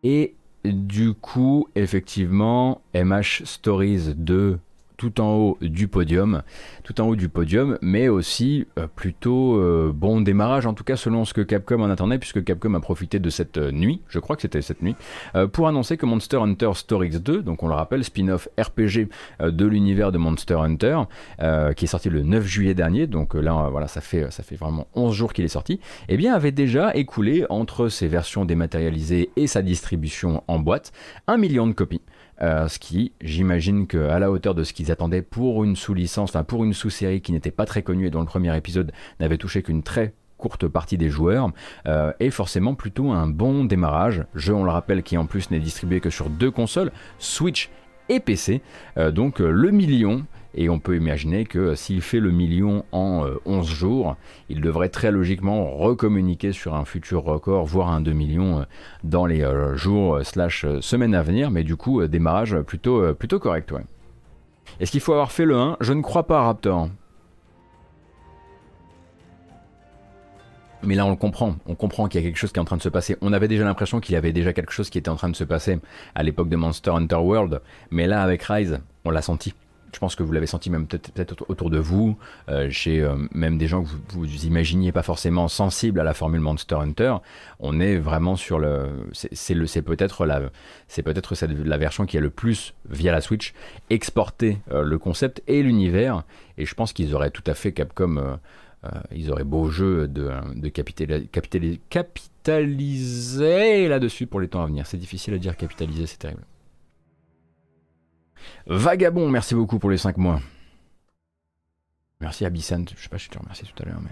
Et du coup, effectivement, MH Stories 2 tout en haut du podium, tout en haut du podium, mais aussi euh, plutôt euh, bon démarrage, en tout cas selon ce que Capcom en attendait, puisque Capcom a profité de cette euh, nuit, je crois que c'était cette nuit, pour annoncer que Monster Hunter Stories 2, donc on le rappelle, spin-off RPG de l'univers de Monster Hunter, qui est sorti le 9 juillet dernier, donc là voilà, ça fait, ça fait vraiment 11 jours qu'il est sorti, eh bien avait déjà écoulé entre ses versions dématérialisées et sa distribution en boîte un million de copies. Euh, ce qui, j'imagine que à la hauteur de ce qu'ils attendaient pour une sous-licence, pour une sous-série qui n'était pas très connue et dont le premier épisode n'avait touché qu'une très courte partie des joueurs, euh, est forcément plutôt un bon démarrage. Jeu, on le rappelle, qui en plus n'est distribué que sur deux consoles, Switch et PC. Euh, donc euh, le million, et on peut imaginer que s'il fait le million en euh, 11 jours, il devrait très logiquement recommuniquer sur un futur record, voire un 2 millions euh, dans les euh, jours euh, slash euh, semaines à venir. Mais du coup, euh, démarrage plutôt, euh, correct. Est-ce qu'il faut avoir fait le 1 Je ne crois pas, Raptor. Mais là, on le comprend. On comprend qu'il y a quelque chose qui est en train de se passer. On avait déjà l'impression qu'il y avait déjà quelque chose qui était en train de se passer à l'époque de Monster Hunter World. Mais là, avec Rise, on l'a senti. Je pense que vous l'avez senti même peut-être peut autour de vous, euh, chez euh, même des gens que vous, vous imaginiez pas forcément sensibles à la formule Monster Hunter. On est vraiment sur le, c'est peut-être la, c'est peut-être la version qui a le plus via la Switch exporté euh, le concept et l'univers. Et je pense qu'ils auraient tout à fait Capcom, ils auraient beau jeu de, de capitali- capitali- capitaliser là-dessus pour les temps à venir. C'est difficile à dire capitaliser, c'est terrible. Vagabond, merci beaucoup pour les 5 mois. Merci Abyssan, je sais pas je te remercie tout à l'heure, mais.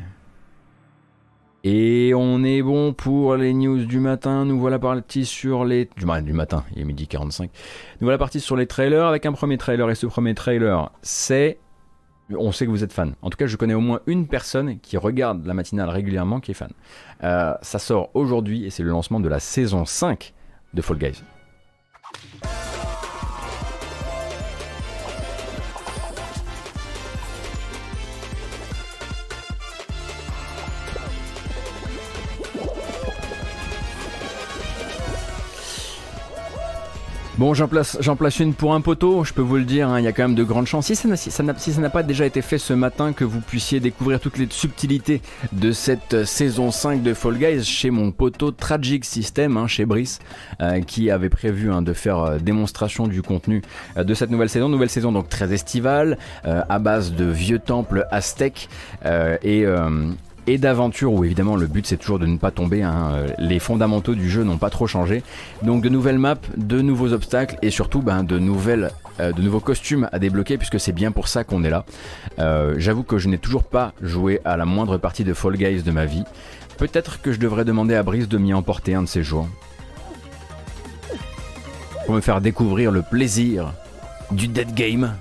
Et on est bon pour les news du matin. Nous voilà partis sur les. Du, du matin, il est midi 45. Nous voilà partis sur les trailers avec un premier trailer. Et ce premier trailer, c'est. On sait que vous êtes fan. En tout cas, je connais au moins une personne qui regarde la matinale régulièrement qui est fan. Euh, ça sort aujourd'hui et c'est le lancement de la saison 5 de Fall Guys. Bon, j'en place, j'en place une pour un poteau, je peux vous le dire, hein, il y a quand même de grandes chances. Si ça n'a si n'a- pas déjà été fait ce matin, que vous puissiez découvrir toutes les subtilités de cette euh, saison 5 de Fall Guys chez mon poteau Tragic System, hein, chez Brice, euh, qui avait prévu hein, de faire euh, démonstration du contenu de cette nouvelle saison. Nouvelle saison donc très estivale, à base de vieux temples aztèques et... et d'aventure où évidemment le but c'est toujours de ne pas tomber, hein, les fondamentaux du jeu n'ont pas trop changé. Donc de nouvelles maps, de nouveaux obstacles et surtout ben, euh, de nouveaux costumes à débloquer puisque c'est bien pour ça qu'on est là. Euh, J'avoue que je n'ai toujours pas joué à la moindre partie de Fall Guys de ma vie. Peut-être que je devrais demander à Brice de m'y emporter un de ces jours. Pour me faire découvrir le plaisir du dead game.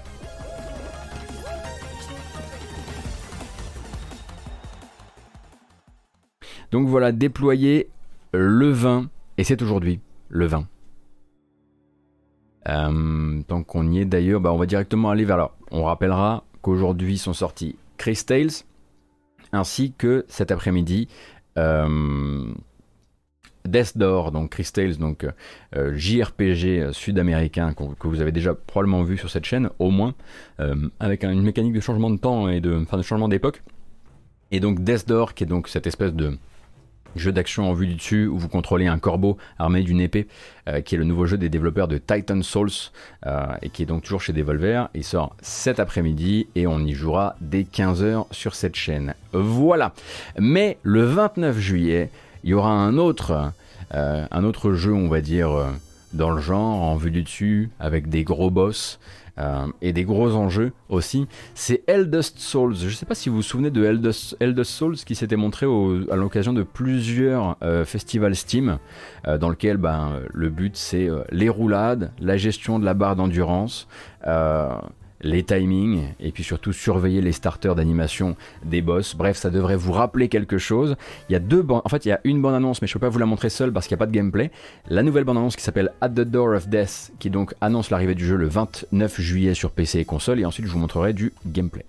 Donc voilà, déployer le 20, et c'est aujourd'hui, le 20. Euh, tant qu'on y est d'ailleurs, bah, on va directement aller vers là. On rappellera qu'aujourd'hui sont sortis Chris Tales, ainsi que cet après-midi euh, Death Door, donc Chris Tales, donc euh, JRPG sud-américain que vous avez déjà probablement vu sur cette chaîne, au moins, avec un- une mécanique de changement de temps et de, enfin, de changement d'époque. Et donc Death Door, qui est donc cette espèce de jeu d'action en vue du dessus où vous contrôlez un corbeau armé d'une épée, euh, qui est le nouveau jeu des développeurs de Titan Souls euh, et qui est donc toujours chez Devolver. Il sort cet après-midi et on y jouera dès 15h sur cette chaîne. Voilà. Mais le 29 juillet, il y aura un autre, euh, un autre jeu, on va dire, dans le genre, en vue du dessus, avec des gros boss. Euh, et des gros enjeux aussi, c'est Eldest Souls. Je ne sais pas si vous vous souvenez de Eldest, Souls qui s'était montré à l'occasion de plusieurs euh, festivals Steam, euh, dans lequel ben, le but c'est les roulades, la gestion de la barre d'endurance, les timings, et puis surtout surveiller les starters d'animation des boss. Bref, ça devrait vous rappeler quelque chose. Il y a deux en fait, il y a une bande-annonce, mais je peux pas vous la montrer seule parce qu'il n'y a pas de gameplay. La nouvelle bande-annonce qui s'appelle At the Door of Death, qui donc annonce l'arrivée du jeu le 29 juillet sur PC et console, et ensuite je vous montrerai du gameplay.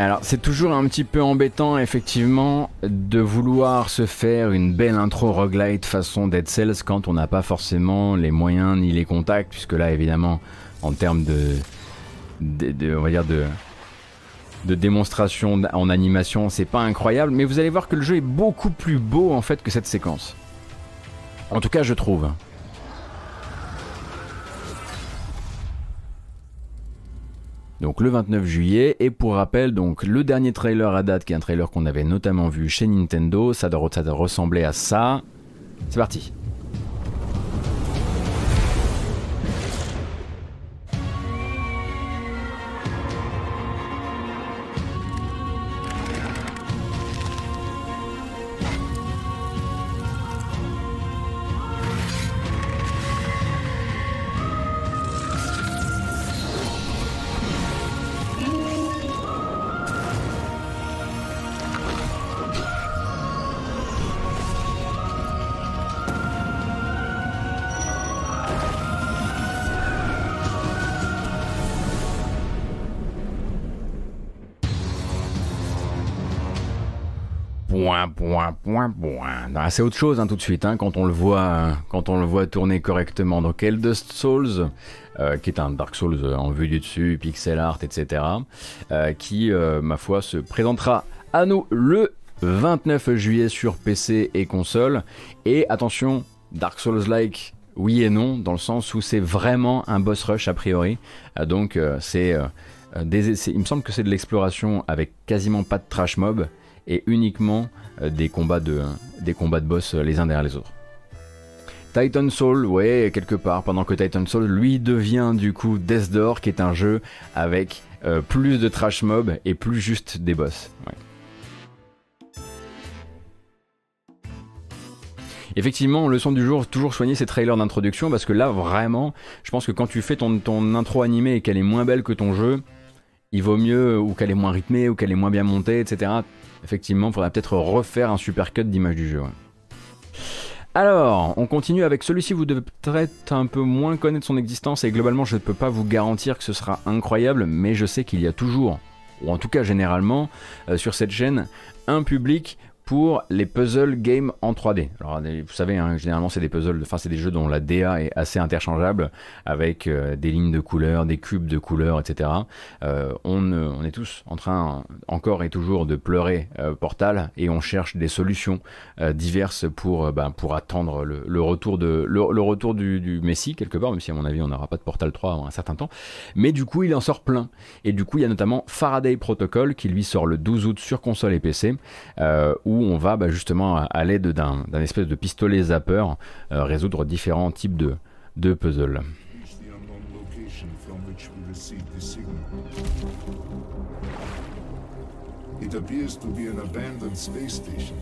Alors c'est toujours un petit peu embêtant effectivement de vouloir se faire une belle intro roguelite façon Dead Cells quand on n'a pas forcément les moyens ni les contacts puisque là évidemment en termes de, de, de- démonstration en animation c'est pas incroyable mais vous allez voir que le jeu est beaucoup plus beau en fait que cette séquence. En tout cas je trouve. Donc le 29 juillet, et pour rappel, donc le dernier trailer à date, qui est un trailer qu'on avait notamment vu chez Nintendo, ça ça doit ressembler à ça. C'est parti. Ah, c'est autre chose hein, tout de suite hein, quand on le voit, quand on le voit tourner correctement. Donc Eldest Souls, euh, qui est un Dark Souls euh, en vue du dessus, pixel art, etc., euh, qui, ma foi, se présentera à nous le 29 juillet sur PC et console. Et attention, Dark Souls-like, oui et non, dans le sens où c'est vraiment un boss rush a priori. Donc c'est, il me semble que c'est de l'exploration avec quasiment pas de trash mob et uniquement des combats de des combats de boss euh, les uns derrière les autres. Titan Soul, ouais, quelque part, pendant que Titan Soul, lui, devient du coup Death Door, qui est un jeu avec euh, plus de trash mob et plus juste des boss. Effectivement, leçon du jour, toujours soigner ces trailers d'introduction, parce que là, vraiment, je pense que quand tu fais ton, ton intro animée et qu'elle est moins belle que ton jeu, il vaut mieux, ou qu'elle est moins rythmée, ou qu'elle est moins bien montée, etc. Effectivement, il faudrait peut-être refaire un supercut d'image du jeu. Alors, on continue avec celui-ci, vous devez peut-être un peu moins connaître son existence et globalement je ne peux pas vous garantir que ce sera incroyable, mais je sais qu'il y a toujours, ou en tout cas généralement, euh, sur cette chaîne, un public pour les puzzle games en 3D. Alors vous savez, hein, généralement c'est des puzzles, enfin c'est des jeux dont la DA est assez interchangeable, avec euh, des lignes de couleurs, des cubes de couleurs, etc. Euh, on, on est tous en train, encore et toujours, de pleurer euh, Portal et on cherche des solutions euh, diverses pour, ben, pour attendre le, le retour, de, le, le retour du, du Messi quelque part, même si à mon avis on n'aura pas de Portal 3 avant un certain temps. Mais du coup il en sort plein. Et du coup il y a notamment Faraday Protocol qui lui sort le 12 août sur console et PC, euh, on va bah, justement à, à l'aide d'un espèce de pistolet zapper euh, résoudre différents types de, de puzzles. It appears to be an abandoned space station.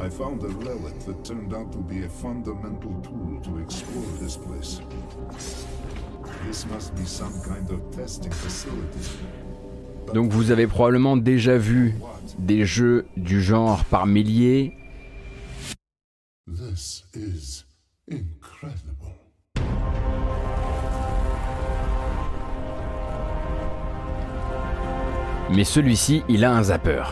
I found a relic that turned out to be a fundamental tool to explore this place. This must be some kind of testing facility. Donc vous avez probablement déjà vu des jeux du genre par milliers. This is incredible. Mais celui-ci, il a un zapper.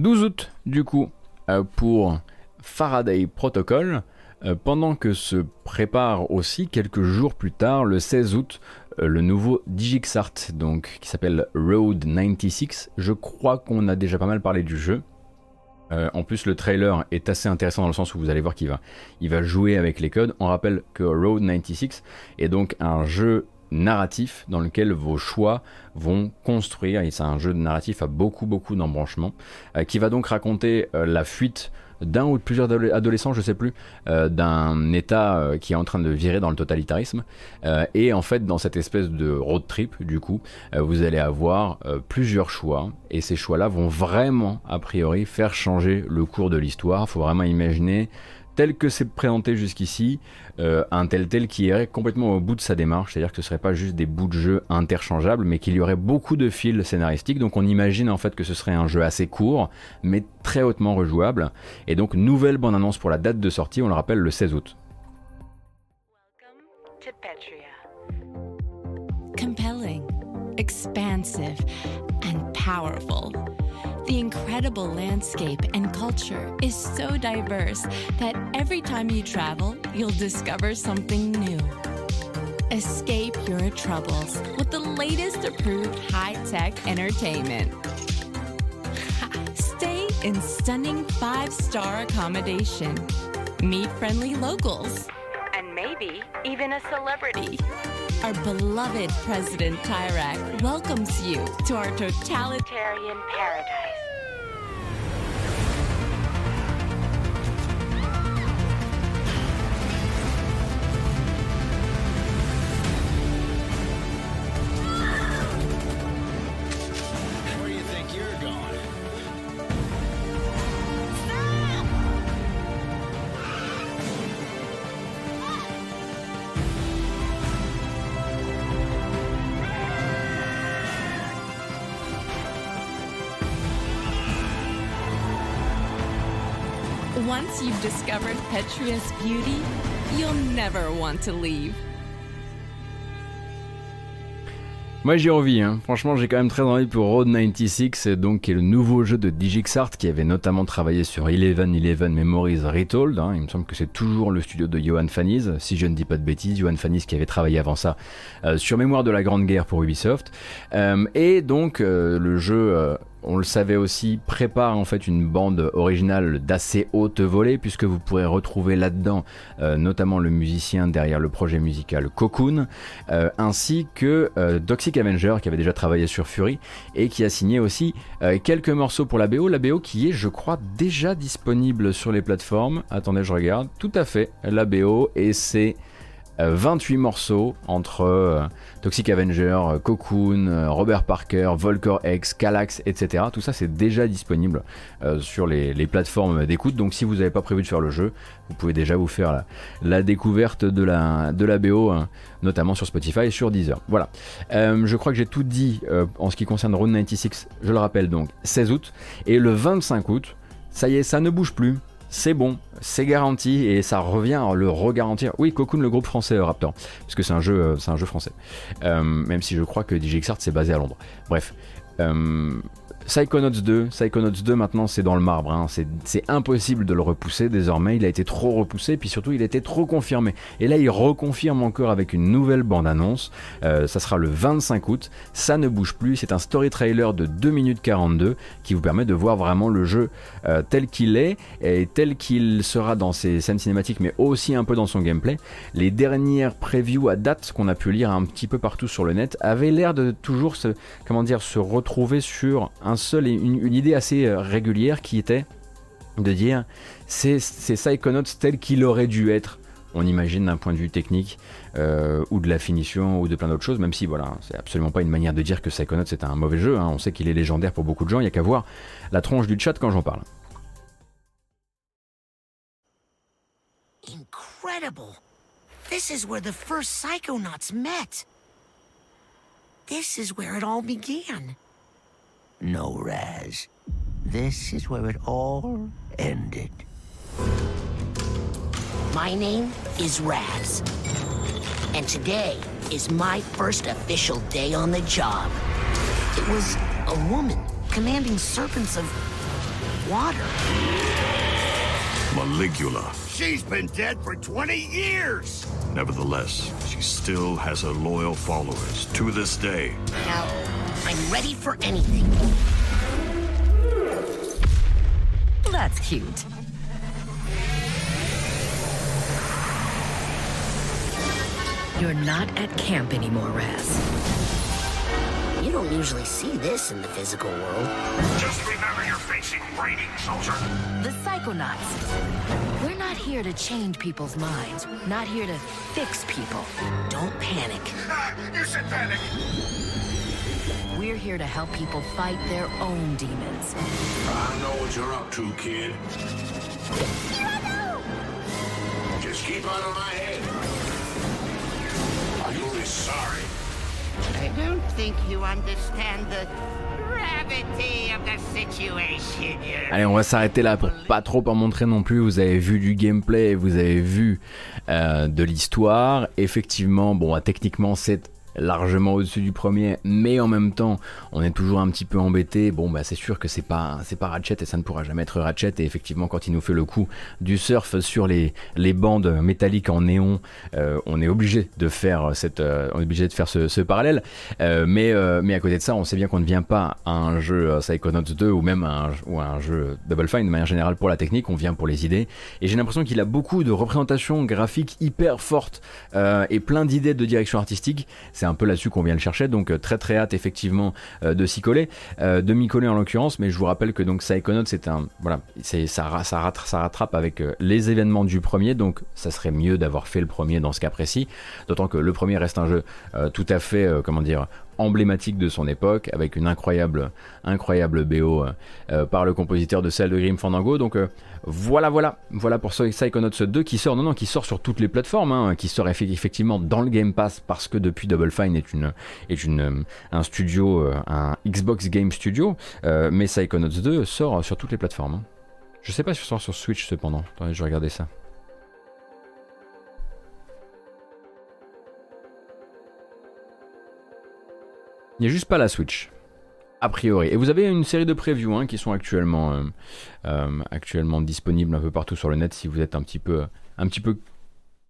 12 août, du coup, euh, pour Faraday Protocol, euh, pendant que se prépare aussi quelques jours plus tard, le 16 août, euh, le nouveau Digixart, donc, qui s'appelle Road 96. Je crois qu'on a déjà pas mal parlé du jeu. En plus, le trailer est assez intéressant dans le sens où vous allez voir qu'il va, il va jouer avec les codes. On rappelle que Road 96 est donc un jeu narratif dans lequel vos choix vont construire, et c'est un jeu de narratif à beaucoup beaucoup d'embranchements, euh, qui va donc raconter euh, la fuite d'un ou de plusieurs adole- adolescents, je sais plus, euh, d'un État qui est en train de virer dans le totalitarisme. Et en fait, dans cette espèce de road trip, du coup, vous allez avoir plusieurs choix. Et ces choix-là vont vraiment, a priori, faire changer le cours de l'histoire. faut vraiment imaginer tel que c'est présenté jusqu'ici, euh, un tel tel qui irait complètement au bout de sa démarche, c'est-à-dire que ce serait pas juste des bouts de jeu interchangeables, mais qu'il y aurait beaucoup de fils scénaristiques. Donc on imagine en fait que ce serait un jeu assez court, mais très hautement rejouable. Et donc nouvelle bande annonce pour la date de sortie, on le rappelle le 16 août. to Petria. Compelling, expansive, and powerful. The incredible landscape and culture is so diverse that every time you travel, you'll discover something new. Escape your troubles with the latest approved high tech entertainment. Stay in stunning five star accommodation. Meet friendly locals. And maybe even a celebrity. Our beloved President Tyrak welcomes you to our totalitarian paradise. Once you've discovered beauty, you'll never want to leave. Moi j'ai envie, hein. franchement j'ai quand même très envie pour Road 96, donc qui est le nouveau jeu de Digixart qui avait notamment travaillé sur Eleven Eleven Memories Retold. hein. Il me semble que c'est toujours le studio de Johan Fanis, si je ne dis pas de bêtises. Johan Fanis qui avait travaillé avant ça euh, sur Mémoire de la Grande Guerre pour Ubisoft. Euh, et donc euh, le jeu on le savait aussi, prépare en fait une bande originale d'assez haute volée, puisque vous pourrez retrouver là-dedans euh, notamment le musicien derrière le projet musical Cocoon, euh, ainsi que euh, Toxic Avenger qui avait déjà travaillé sur Fury et qui a signé aussi euh, quelques morceaux pour la BO. La BO qui est, je crois, déjà disponible sur les plateformes. Attendez, je regarde. Tout à fait, la BO, et c'est. Euh, 28 morceaux entre euh, Toxic Avenger, euh, Cocoon, euh, Robert Parker, Volker X, Calax, etc. Tout ça c'est déjà disponible euh, sur les, plateformes d'écoute. Donc si vous n'avez pas prévu de faire le jeu, vous pouvez déjà vous faire la, découverte de la, de la BO, hein, notamment sur Spotify et sur Deezer. Voilà. Euh, je crois que j'ai tout dit euh, en ce qui concerne Road 96. Je le rappelle donc 16 août et le 25 août. Ça y est, ça ne bouge plus. C'est bon, c'est garanti et ça revient à le regarantir. Oui, Cocoon, le groupe français euh, Raptor, parce que c'est un jeu, euh, un jeu français. Euh, même si je crois que DJXArt c'est basé à Londres. Bref. Psychonauts 2, Psychonauts 2 maintenant c'est dans le marbre, hein. c'est impossible de le repousser désormais, il a été trop repoussé, puis surtout il a été trop confirmé. Et là il reconfirme encore avec une nouvelle bande-annonce, Euh, ça sera le 25 août, ça ne bouge plus, c'est un story trailer de 2 minutes 42 qui vous permet de voir vraiment le jeu euh, tel qu'il est et tel qu'il sera dans ses scènes cinématiques mais aussi un peu dans son gameplay. Les dernières previews à date qu'on a pu lire un petit peu partout sur le net avaient l'air de toujours comment dire, se retrouver sur un seul et une, une idée assez euh, régulière qui était de dire c'est Psychonauts tel qu'il aurait dû être on imagine d'un point de vue technique euh, ou de la finition ou de plein d'autres choses, même si voilà, c'est absolument pas une manière de dire que Psychonauts c'est un mauvais jeu, hein. on sait qu'il est légendaire pour beaucoup de gens, il y a qu'à voir la tronche du chat quand j'en parle. Incredible! This is where the first Psychonauts met. This is where it all began. No, Raz. This is where it all ended. My name is Raz. And today is my first official day on the job. It was a woman commanding serpents of water. Maligula. She's been dead for 20 years! Nevertheless, she still has her loyal followers to this day. Now, I'm ready for anything. That's cute. You're not at camp anymore, Raz. You don't usually see this in the physical world. Just remember you're facing raiding, soldier. The Psychonauts. We're not here to change people's minds. Not here to fix people. Don't panic. Ah, you said panic! We're here to help people fight their own demons. I know what you're up to, kid. Just keep out of my head. You'll be sorry. I don't think you understand the Allez, on va s'arrêter là pour pas trop en montrer non plus. Vous avez vu du gameplay, vous avez vu euh, de l'histoire. Effectivement, bon, euh, techniquement, c'est largement au-dessus du premier, mais en même temps, on est toujours un petit peu embêté. Bon, bah c'est sûr que c'est pas c'est pas Ratchet et ça ne pourra jamais être Ratchet. Et effectivement, quand il nous fait le coup du surf sur les, les bandes métalliques en néon, euh, on est obligé de faire cette euh, on obligé de faire ce, parallèle. Euh, mais à côté de ça, on sait bien qu'on ne vient pas à un jeu Psychonauts 2 ou même à un, jeu Double Fine de manière générale pour la technique. On vient pour les idées. Et j'ai l'impression qu'il a beaucoup de représentations graphiques hyper fortes et plein d'idées de direction artistique. C'est un peu là-dessus qu'on vient le chercher, donc euh, très très hâte effectivement euh, de s'y coller, euh, de m'y coller en l'occurrence, mais je vous rappelle que donc Psychonauts c'est un voilà, c'est ça, ça, rattra- ça rattrape avec les événements du premier, donc ça serait mieux d'avoir fait le premier dans ce cas précis, d'autant que le premier reste un jeu tout à fait comment dire emblématique de son époque, avec une incroyable, incroyable BO euh, euh, par le compositeur de celle de Grim Fandango. Donc euh, voilà, voilà, voilà pour Psychonauts 2 qui sort, non, non, qui sort sur toutes les plateformes, hein, qui sort effe- effectivement dans le Game Pass parce que depuis Double Fine est une, est une, un studio, un Xbox Game Studio, mais Psychonauts 2 sort sur toutes les plateformes. hein. Je sais pas si ça sort sur Switch cependant. Je vais regarder ça. Il n'y a juste pas la Switch. A priori. Et vous avez une série de previews hein, qui sont actuellement, euh, euh, actuellement disponibles un peu partout sur le net si vous êtes un petit peu,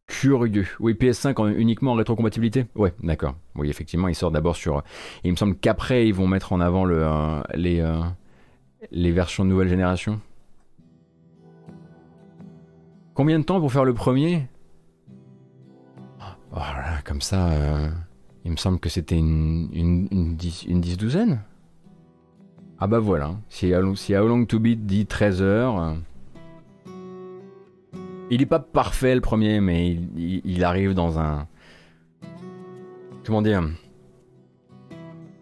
curieux. Oui, PS5 en- uniquement en rétrocompatibilité? Ouais, d'accord. Oui, effectivement, il sort d'abord sur. il me semble qu'après, ils vont mettre en avant euh, les, versions de nouvelle génération. Combien de temps pour faire le premier? Voilà, comme ça, il me semble que c'était une, une, une, dix, une dix douzaine Ah bah voilà, si How Long, si Long to Beat dit 13 heures... euh, il est pas parfait le premier, mais il, arrive dans un... Comment dire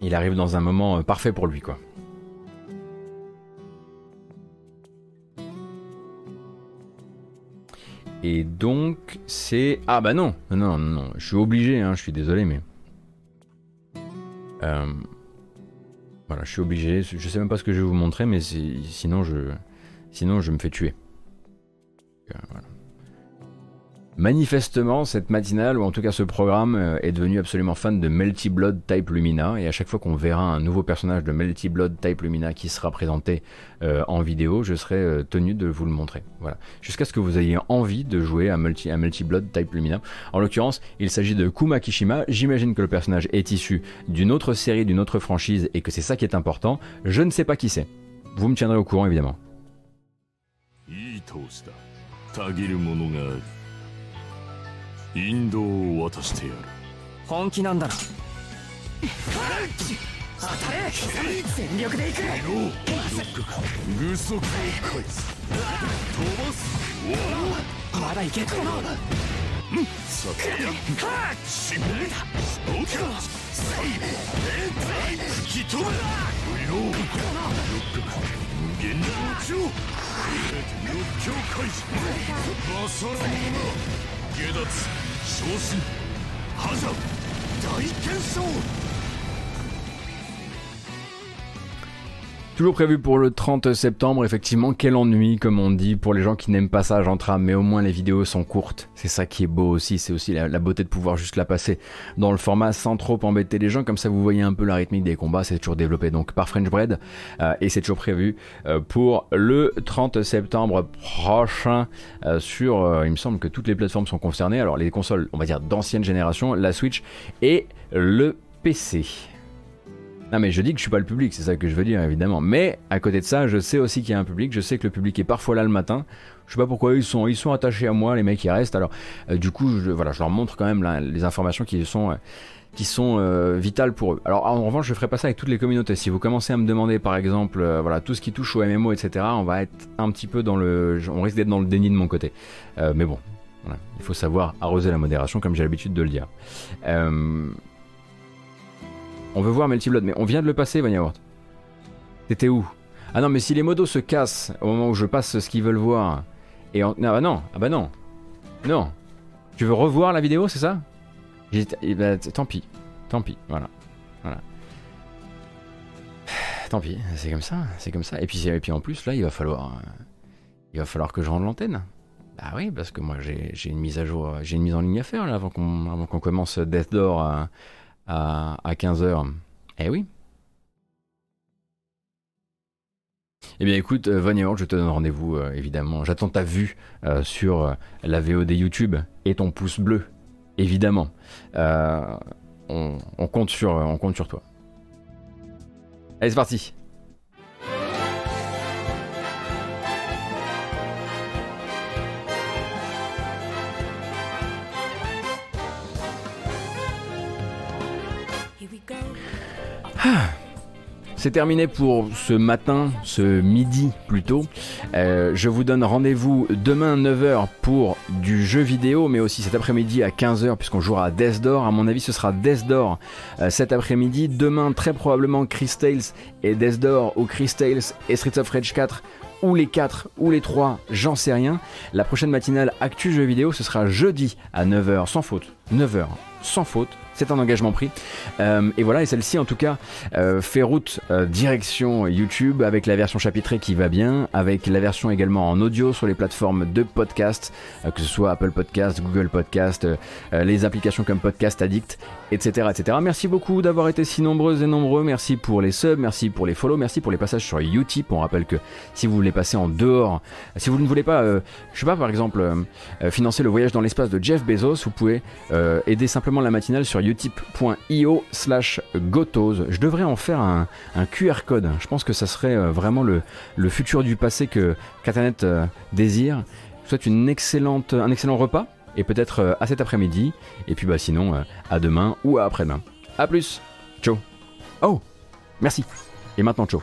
Il arrive dans un moment euh, parfait pour lui, quoi. Et donc, c'est... Ah bah non Non, non, non, non. je suis obligé, hein, je suis désolé, mais... Euh, Voilà, je suis obligé. Je sais même pas ce que je vais vous montrer, mais sinon je, sinon je me fais tuer. Euh, voilà. Manifestement, cette matinale, ou en tout cas ce programme, euh, est devenu absolument fan de Melty Blood Type Lumina, et à chaque fois qu'on verra un nouveau personnage de Melty Blood Type Lumina qui sera présenté euh, en vidéo, je serai euh, tenu de vous le montrer. Voilà. Jusqu'à ce que vous ayez envie de jouer à Multi, à Multi Blood Type Lumina. En l'occurrence, il s'agit de Kuma Kishima. J'imagine que le personnage est issu d'une autre série, d'une autre franchise, et que c'est ça qui est important. Je ne sais pas qui c'est. Vous me tiendrez au courant, évidemment. 引導を渡してやる。本気なんだな。当たれ全力で行く具足を返す飛ばす。まだいけるさてやしめおか吹き飛べ不要無限の超欲強開示バサラ者下脱昇進覇者大転送 Toujours prévu pour le 30 septembre, effectivement, quel ennui, comme on dit, pour les gens qui n'aiment pas ça, j'entrame, mais au moins les vidéos sont courtes. C'est ça qui est beau aussi, c'est aussi la, beauté de pouvoir juste la passer dans le format sans trop embêter les gens, comme ça vous voyez un peu la rythmique des combats, c'est toujours développé donc par French Bread, euh, et c'est toujours prévu euh, pour le 30 septembre prochain euh, sur, il me semble que toutes les plateformes sont concernées, alors les consoles, on va dire d'ancienne génération, la Switch et le PC. Non mais je dis que je suis pas le public, c'est ça que je veux dire évidemment. Mais à côté de ça, je sais aussi qu'il y a un public, je sais que le public est parfois là le matin. Je sais pas pourquoi ils sont, ils sont attachés à moi, les mecs qui restent. Alors euh, du coup, je, voilà, je leur montre quand même les informations qui sont, euh, qui sont euh, vitales pour eux. Alors en revanche, je ferai pas ça avec toutes les communautés. Si vous commencez à me demander par exemple, voilà, tout ce qui touche au MMO, etc., on va être un petit peu dans le, on risque d'être dans le déni de mon côté. Mais bon, voilà, il faut savoir arroser la modération comme j'ai l'habitude de le dire. On veut voir Melty Blood, mais on vient de le passer, Vanya Ward. T'étais où? Ah non, mais si les modos se cassent au moment où je passe ce qu'ils veulent voir, et. Ah bah non, ah bah non, non, Tu veux revoir la vidéo, c'est ça? Ben, Tant pis. Tant pis, voilà. Voilà. [SIGHS] Tant pis, c'est comme ça, c'est comme ça. Et puis, et puis en plus, là, il va falloir, euh, il va falloir que je rende l'antenne. Bah oui, parce que moi, j'ai une mise à jour, j'ai une mise en ligne à faire là, avant qu'on commence Death Door à, à 15h. Eh oui. Eh bien écoute, euh, Von je te donne rendez-vous euh, évidemment. J'attends ta vue euh, sur la VOD YouTube et ton pouce bleu, évidemment. On, compte sur, on compte sur toi. Allez, c'est parti. Ah. C'est terminé pour ce matin, ce midi plutôt. Euh, je vous donne rendez-vous demain 9h pour du jeu vidéo, mais aussi cet après-midi à 15h puisqu'on jouera à Death Door. À mon avis, ce sera Death Door euh, cet après-midi. Demain, très probablement Chris Tales et Death Door ou Chris Tales et Streets of Rage 4 ou les 4 ou les 3, j'en sais rien. La prochaine matinale Actu Jeu Vidéo, ce sera jeudi à 9h, sans faute. 9h, sans faute c'est un engagement pris. Euh, et voilà, et celle-ci en tout cas euh, fait route euh, direction YouTube avec la version chapitrée qui va bien, avec la version également en audio sur les plateformes de podcast, que ce soit Apple Podcast, Google Podcast, les applications comme Podcast Addict, etc. etc. Merci beaucoup d'avoir été si nombreuses et nombreux. Merci pour les subs, merci pour les follow, merci pour les passages sur Utip. On rappelle que si vous voulez passer en dehors, si vous ne voulez pas, je sais pas par exemple, financer le voyage dans l'espace de Jeff Bezos, vous pouvez aider simplement la matinale sur utip.io slash gotos. Je devrais en faire un, QR code. Je pense que ça serait euh, vraiment le, futur du passé que Katanet euh, désire. Je souhaite une excellente, un excellent repas et peut-être euh, à cet après-midi. Et puis bah sinon à demain ou à après-demain. A plus. Ciao. Oh, merci. Et maintenant ciao.